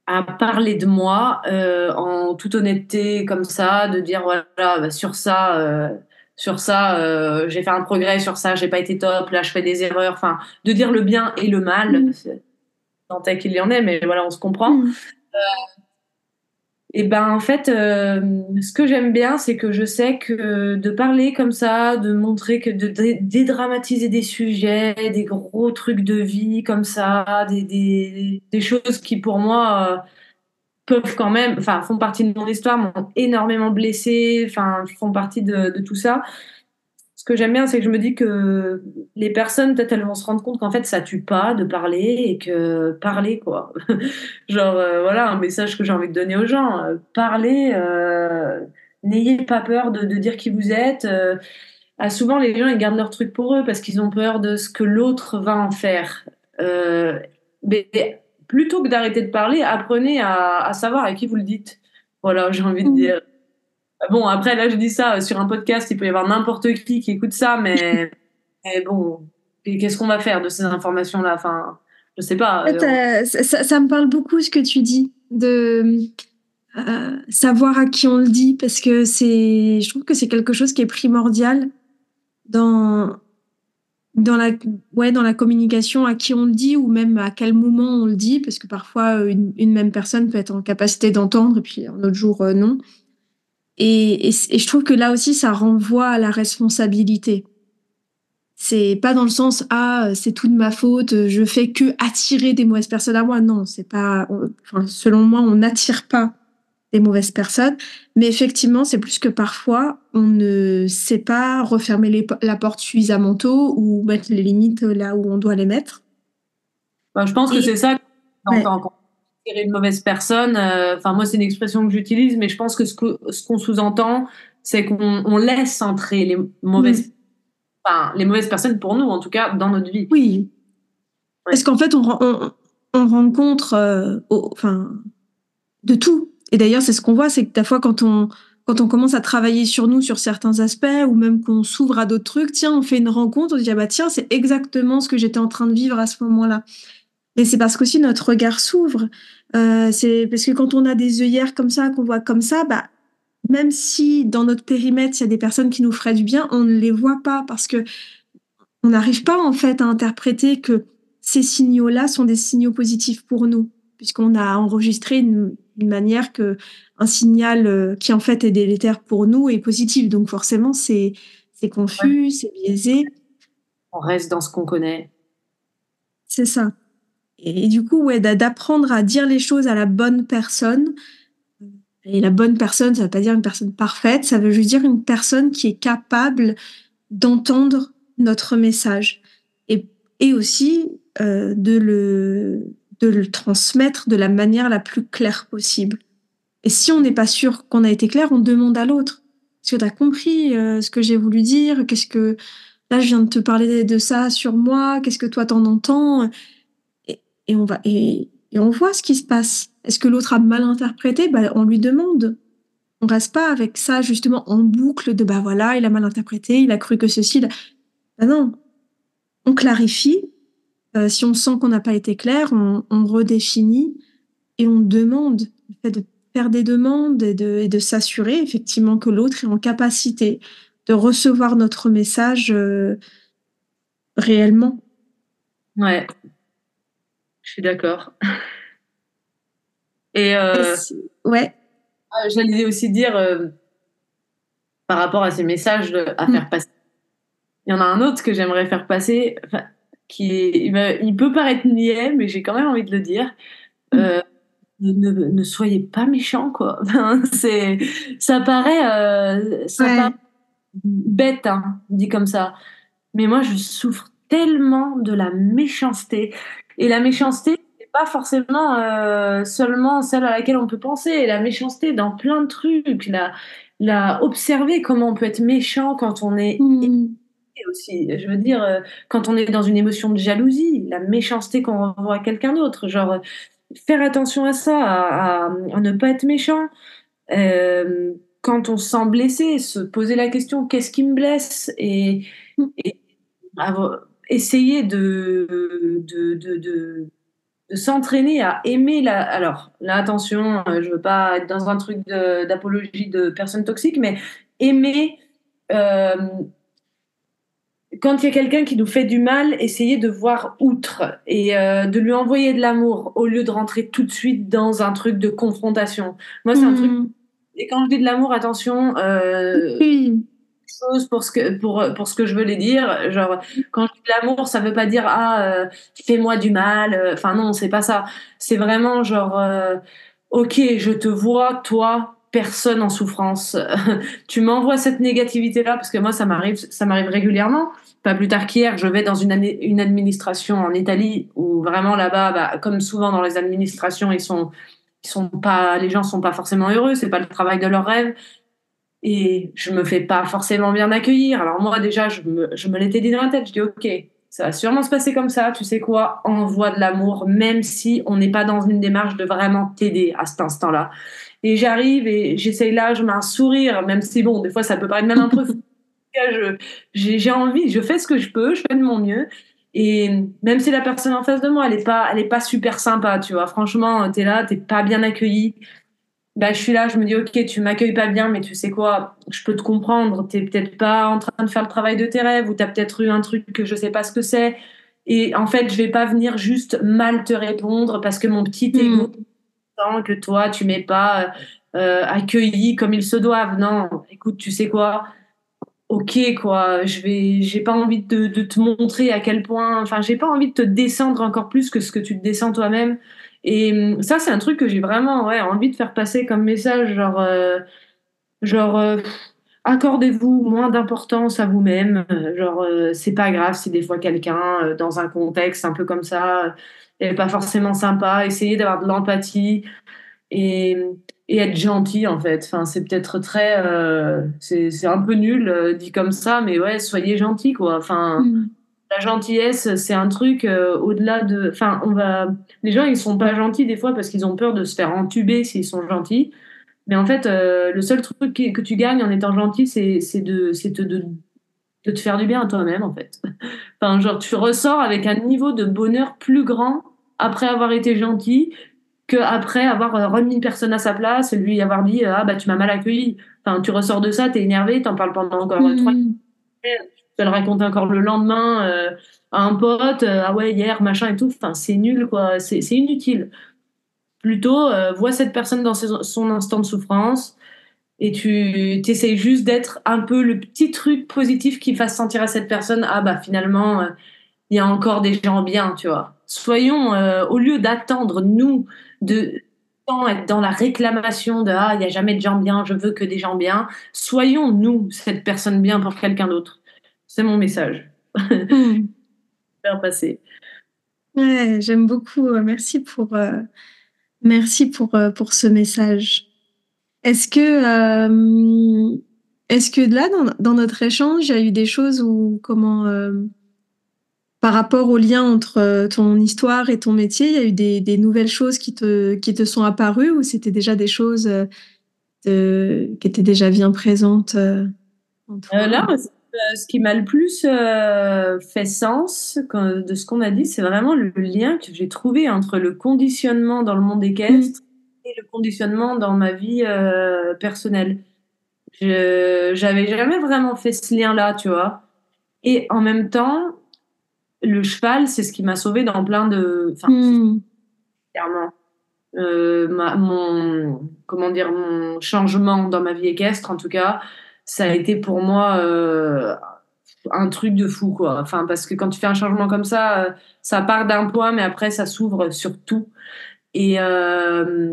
à parler de moi euh, en toute honnêteté comme ça, de dire voilà bah, sur ça, euh, sur ça, euh, j'ai fait un progrès, sur ça, j'ai pas été top, là je fais des erreurs, enfin de dire le bien et le mal, mmh. Tant qu'il y en ait, mais voilà on se comprend. Mmh. Et ben en fait, euh, ce que j'aime bien, c'est que je sais que de parler comme ça, de montrer que de dédramatiser des sujets, des gros trucs de vie comme ça, des, des, des choses qui pour moi euh, peuvent quand même, enfin font partie de mon histoire, m'ont énormément blessée, enfin font partie de, de tout ça que j'aime bien, c'est que je me dis que les personnes, peut-être, elles vont se rendre compte qu'en fait, ça tue pas de parler et que parler, quoi. Genre, euh, voilà, un message que j'ai envie de donner aux gens. Euh, parler, euh, n'ayez pas peur de, de, dire qui vous êtes. Ah, souvent, les gens, ils gardent leur truc pour eux parce qu'ils ont peur de ce que l'autre va en faire. mais plutôt que d'arrêter de parler, apprenez à, à, savoir à qui vous le dites. Voilà, j'ai envie de mmh. dire. Bon, après, là, je dis ça euh, sur un podcast, il peut y avoir n'importe qui qui écoute ça, mais, mais bon, qu'est-ce qu'on va faire de ces informations-là? Enfin, je sais pas. En fait, euh, ça, ça, me parle beaucoup ce que tu dis, de euh, savoir à qui on le dit, parce que c'est, je trouve que c'est quelque chose qui est primordial dans, dans, la, ouais, dans la communication, à qui on le dit, ou même à quel moment on le dit, parce que parfois, une, une même personne peut être en capacité d'entendre, et puis un autre jour, euh, non. Et, et, et, je trouve que là aussi, ça renvoie à la responsabilité. C'est pas dans le sens ah c'est tout de ma faute, je fais que attirer des mauvaises personnes à moi. Non, c'est pas. Enfin, selon moi, on n'attire pas des mauvaises personnes, mais effectivement, c'est plus que parfois on ne sait pas refermer les, la porte suffisamment tôt ou mettre les limites là où on doit les mettre. Ben, je pense que c'est ça. Ouais. Attirer une mauvaise personne, euh, enfin moi c'est une expression que j'utilise, mais je pense que ce qu'on ce qu'on sous-entend, c'est qu'on on laisse entrer les mauvaises. Mmh enfin, les mauvaises personnes pour nous, en tout cas, dans notre vie. Oui. Ouais. Parce qu'en fait, on, on, on rencontre euh, au, enfin, de tout. Et d'ailleurs, c'est ce qu'on voit, c'est que des fois, quand on, quand on commence à travailler sur nous, sur certains aspects, ou même qu'on s'ouvre à d'autres trucs, tiens, on fait une rencontre, on se dit, ah bah tiens, c'est exactement ce que j'étais en train de vivre à ce moment-là. Et c'est parce qu'aussi notre regard s'ouvre. Euh, c'est parce que quand on a des œillères comme ça, qu'on voit comme ça, bah, même si dans notre périmètre, il y a des personnes qui nous feraient du bien, on ne les voit pas parce que on n'arrive pas en fait à interpréter que ces signaux-là sont des signaux positifs pour nous, puisqu'on a enregistré une, une, manière que un signal euh, qui en fait est délétère pour nous est positif. Donc forcément, c'est c'est confus, ouais. c'est biaisé. On reste dans ce qu'on connaît. C'est ça. Et, du coup, d'apprendre à dire les choses à la bonne personne, et la bonne personne, ça ne veut pas dire une personne parfaite, ça veut juste dire une personne qui est capable d'entendre notre message. Et, et aussi euh, de, le, de le transmettre de la manière la plus claire possible. Et si on n'est pas sûr qu'on a été clair, on demande à l'autre. Est-ce que tu as compris euh, ce que j'ai voulu dire? Qu'est-ce que là je viens de te parler de ça sur moi. Qu'est-ce que toi t'en entends? Et, on va et, on voit ce qui se passe. Est-ce que l'autre a mal interprété? Bah, On lui demande. On reste pas avec ça justement en boucle de bah voilà, il a mal interprété, il a cru que ceci. Bah non, on clarifie. Euh, si on sent qu'on n'a pas été clair, on, redéfinit et on demande. Le fait de faire des demandes et de, de s'assurer effectivement que l'autre est en capacité de recevoir notre message euh, réellement. Ouais, suis d'accord. Et euh, ouais. Euh, j'allais aussi dire euh, par rapport à ces messages à faire mm. passer. Il y en a un autre que j'aimerais faire passer, qui est, il, peut paraître niais, mais j'ai quand même envie de le dire. Mm. Euh, ne, ne, soyez pas méchants, quoi. c'est, ça paraît, ça ouais. paraît bête, hein, dit comme ça. Mais moi, je souffre tellement de la méchanceté. Et la méchanceté, c'est pas forcément euh, seulement celle à laquelle on peut penser. La méchanceté dans plein de trucs. La, la observer comment on peut être méchant quand on est mmh. aussi. Je veux dire, euh, quand on est dans une émotion de jalousie, la méchanceté qu'on renvoie à quelqu'un d'autre. Genre, faire attention à ça, à, à, à ne pas être méchant. Euh, quand on se sent blessé, se poser la question qu'est-ce qui me blesse? Et, et avoir, essayer de, de, de, de, de s'entraîner à aimer la. Alors, là, attention, euh, je veux pas être dans un truc d'apologie de, de, personnes toxiques, mais aimer. Euh, quand il y a quelqu'un qui nous fait du mal, essayer de voir outre et euh, de lui envoyer de l'amour au lieu de rentrer tout de suite dans un truc de confrontation. Moi, c'est mmh. un truc. Et quand je dis de l'amour, attention. Euh, oui pour ce que pour pour ce que je veux dire. Genre quand je dis l'amour ça veut pas dire ah euh, fais-moi du mal euh, enfin non c'est pas ça. C'est vraiment genre euh, ok je te vois toi personne en souffrance. Tu m'envoies cette négativité là parce que moi ça m'arrive ça m'arrive régulièrement. Pas plus tard qu'hier je vais dans une une administration en Italie où vraiment là-bas bah, comme souvent dans les administrations ils sont sont pas les gens sont pas forcément heureux c'est pas le travail de leur rêve et je me fais pas forcément bien accueillir. Alors moi déjà, je me, je me l'étais dit dans la tête, je dis ok, ça va sûrement se passer comme ça, tu sais quoi, envoie de l'amour, même si on n'est pas dans une démarche de vraiment t'aider à cet instant-là. Et j'arrive et j'essaye là, je mets un sourire, même si bon, des fois ça peut paraître même un peu j'ai envie, je fais ce que je peux, je fais de mon mieux. Et même si la personne en face de moi, elle est pas, pas super sympa, tu vois. Franchement, t'es là, t'es pas bien accueilli bah, je suis là, je me dis, ok, tu m'accueilles pas bien, mais tu sais quoi, je peux te comprendre. Tu n'es peut-être pas en train de faire le travail de tes rêves ou tu as peut-être eu un truc que je sais pas ce que c'est. Et en fait, je vais pas venir juste mal te répondre parce que mon petit ego, mm. que toi, tu mets pas accueillis comme ils se doivent. Non, écoute, tu sais quoi Ok, quoi, je vais, j'ai pas envie de, de, te montrer à quel point, enfin, j'ai pas envie de te descendre encore plus que ce que tu te descends toi-même. Et hum, ça, c'est un truc que j'ai vraiment envie de faire passer comme message, genre, genre accordez-vous moins d'importance à vous-même. Genre, euh, c'est pas grave si des fois quelqu'un, euh, dans un contexte un peu comme ça, n'est pas forcément sympa. Essayez d'avoir de l'empathie et, être gentil, en fait. Enfin, c'est peut-être très. Euh, c'est un peu nul dit comme ça, mais ouais, soyez gentil, quoi. Enfin. Mm. La gentillesse, c'est un truc au-delà de. Enfin, on va. Les gens, ils sont pas gentils des fois parce qu'ils ont peur de se faire entuber s'ils sont gentils. Mais en fait, euh, le seul truc que tu gagnes en étant gentil, c'est de, de, de, de, te faire du bien à toi-même, en fait. enfin, genre, tu ressors avec un niveau de bonheur plus grand après avoir été gentil qu'après avoir euh, remis une personne à sa place et lui avoir dit Ah, bah, tu m'as mal accueilli. Enfin, tu ressors de ça, t'es énervé, t'en parles pendant encore mmh. trois Tu le raconter encore le lendemain euh, à un pote Ah ouais, hier, machin et tout. Enfin, c'est nul, quoi. C'est inutile. Plutôt, euh, vois cette personne dans son instant de souffrance et tu essayes juste d'être un peu le petit truc positif qui fasse sentir à cette personne ah bah finalement euh, il y a encore des gens bien, tu vois. Soyons euh, au lieu d'attendre nous de être dans la réclamation de ah il y a jamais de gens bien, je veux que des gens bien. Soyons nous cette personne bien pour quelqu'un d'autre. C'est mon message. Hmm. Faire passer. Ouais, j'aime beaucoup. Merci pour Merci pour, euh, pour ce message. Est-ce que, euh, est-ce que là, dans, dans, notre échange, il y a eu des choses où, comment, euh, par rapport au lien entre ton histoire et ton métier, il y a eu des, des nouvelles choses qui te, qui te sont apparues ou c'était déjà des choses de, qui étaient déjà bien présentes Là, ce qui m'a le plus fait sens de ce qu'on a dit, c'est vraiment le lien que j'ai trouvé entre le conditionnement dans le monde équestre et le conditionnement dans ma vie personnelle. Je j'avais jamais vraiment fait ce lien-là, tu vois. Et en même temps, le cheval, c'est ce qui m'a sauvé dans plein de. Enfin, mmh. clairement. mon comment dire mon changement dans ma vie équestre en tout cas ça a été pour moi euh, un truc de fou, quoi. Enfin, parce que quand tu fais un changement comme ça, euh, ça part d'un point, mais après, ça s'ouvre sur tout. Et, euh,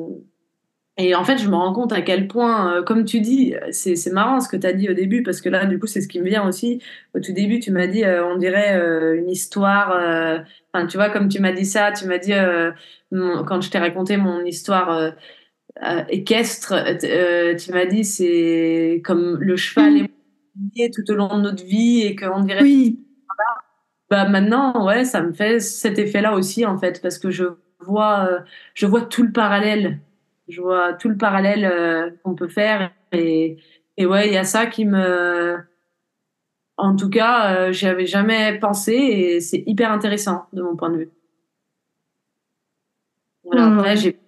et en fait, je me rends compte à quel point, comme tu dis, c'est marrant ce que tu as dit au début, parce que là, du coup, c'est ce qui me vient aussi. Au tout début, tu m'as dit, on dirait une histoire. Enfin, tu vois, comme tu m'as dit ça, tu m'as dit, quand je t'ai raconté mon histoire équestre, euh, tu m'as dit, c'est comme le cheval est tout au long de notre vie et qu'on dirait. Oui. Bah maintenant, ouais, ça me fait cet effet-là aussi en fait, parce que je vois, euh, je vois tout le parallèle. Je vois tout le parallèle qu'on peut faire et, et ouais, il y a ça qui me, en tout cas, j'y avais jamais pensé et c'est hyper intéressant de mon point de vue. Voilà, après, j'ai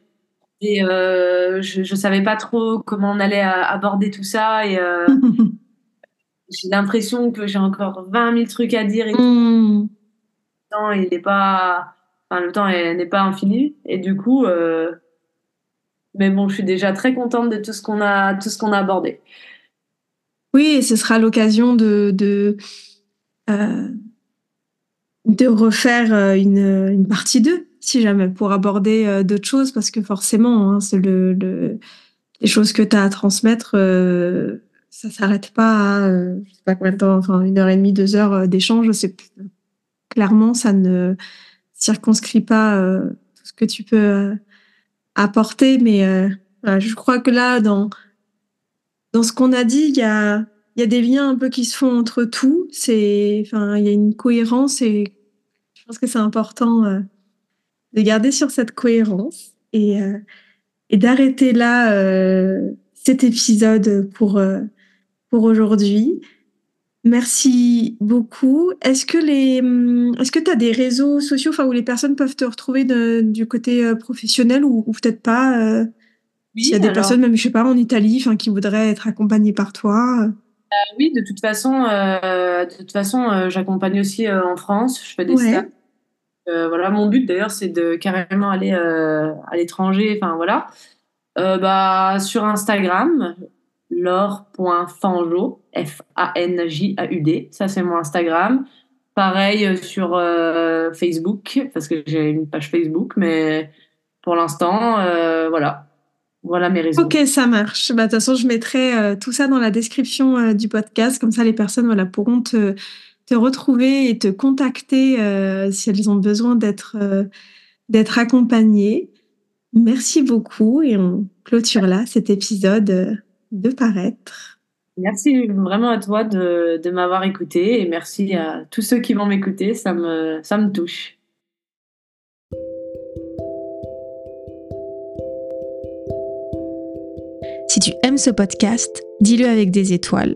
et euh, je ne savais pas trop comment on allait aborder tout ça. Et euh, j'ai l'impression que j'ai encore 20 000 trucs à dire. Et mmh. Le temps, il n'est pas, enfin, le temps n'est pas infini. Et du coup, euh, mais bon, je suis déjà très contente de tout ce qu'on a, tout ce qu'on a abordé. Oui, et ce sera l'occasion de, de, de refaire une, une partie 2 si jamais, pour aborder euh, d'autres choses, parce que forcément, hein, c'est le, le, les choses que tu as à transmettre, euh, ça s'arrête pas à, euh, je sais pas combien de temps, enfin, une heure et demie, deux heures d'échange. C'est clairement, ça ne circonscrit pas tout ce que tu peux apporter, mais je crois que là, dans, dans ce qu'on a dit, il y a, y a des liens un peu qui se font entre tout. C'est, enfin, il y a une cohérence et je pense que c'est important de garder sur cette cohérence et, euh, et d'arrêter là euh, cet épisode pour, euh, pour aujourd'hui. Merci beaucoup. Est-ce que les, hum, est-ce que tu as des réseaux sociaux, enfin où les personnes peuvent te retrouver du côté professionnel ou, peut-être pas oui, S'il y a des personnes, même je sais pas, en Italie, enfin qui voudraient être accompagnées par toi? oui, de toute façon, de toute façon, j'accompagne aussi en France. Je fais des ouais. Euh, voilà, mon but d'ailleurs, c'est de carrément aller euh, à l'étranger. Enfin voilà. euh, bah, Sur Instagram, laure.fanjo, F-A-N-J-A-U-D. Ça, c'est mon Instagram. Pareil sur Facebook, parce que j'ai une page Facebook, mais pour l'instant, voilà. Voilà mes réseaux. Ok, ça marche. Bah, de toute façon, je mettrai tout ça dans la description du podcast. Comme ça, les personnes voilà, pourront te, te retrouver et te contacter euh, si elles ont besoin d'être euh, d'être accompagnées. Merci beaucoup et on clôture là cet épisode euh, de paraître. Merci vraiment à toi de, de m'avoir écouté et merci à tous ceux qui vont m'écouter, ça me, ça me touche. Si tu aimes ce podcast, dis-le avec des étoiles.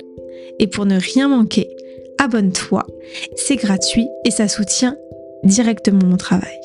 Et pour ne rien manquer, abonne-toi. C'est gratuit et ça soutient directement mon travail.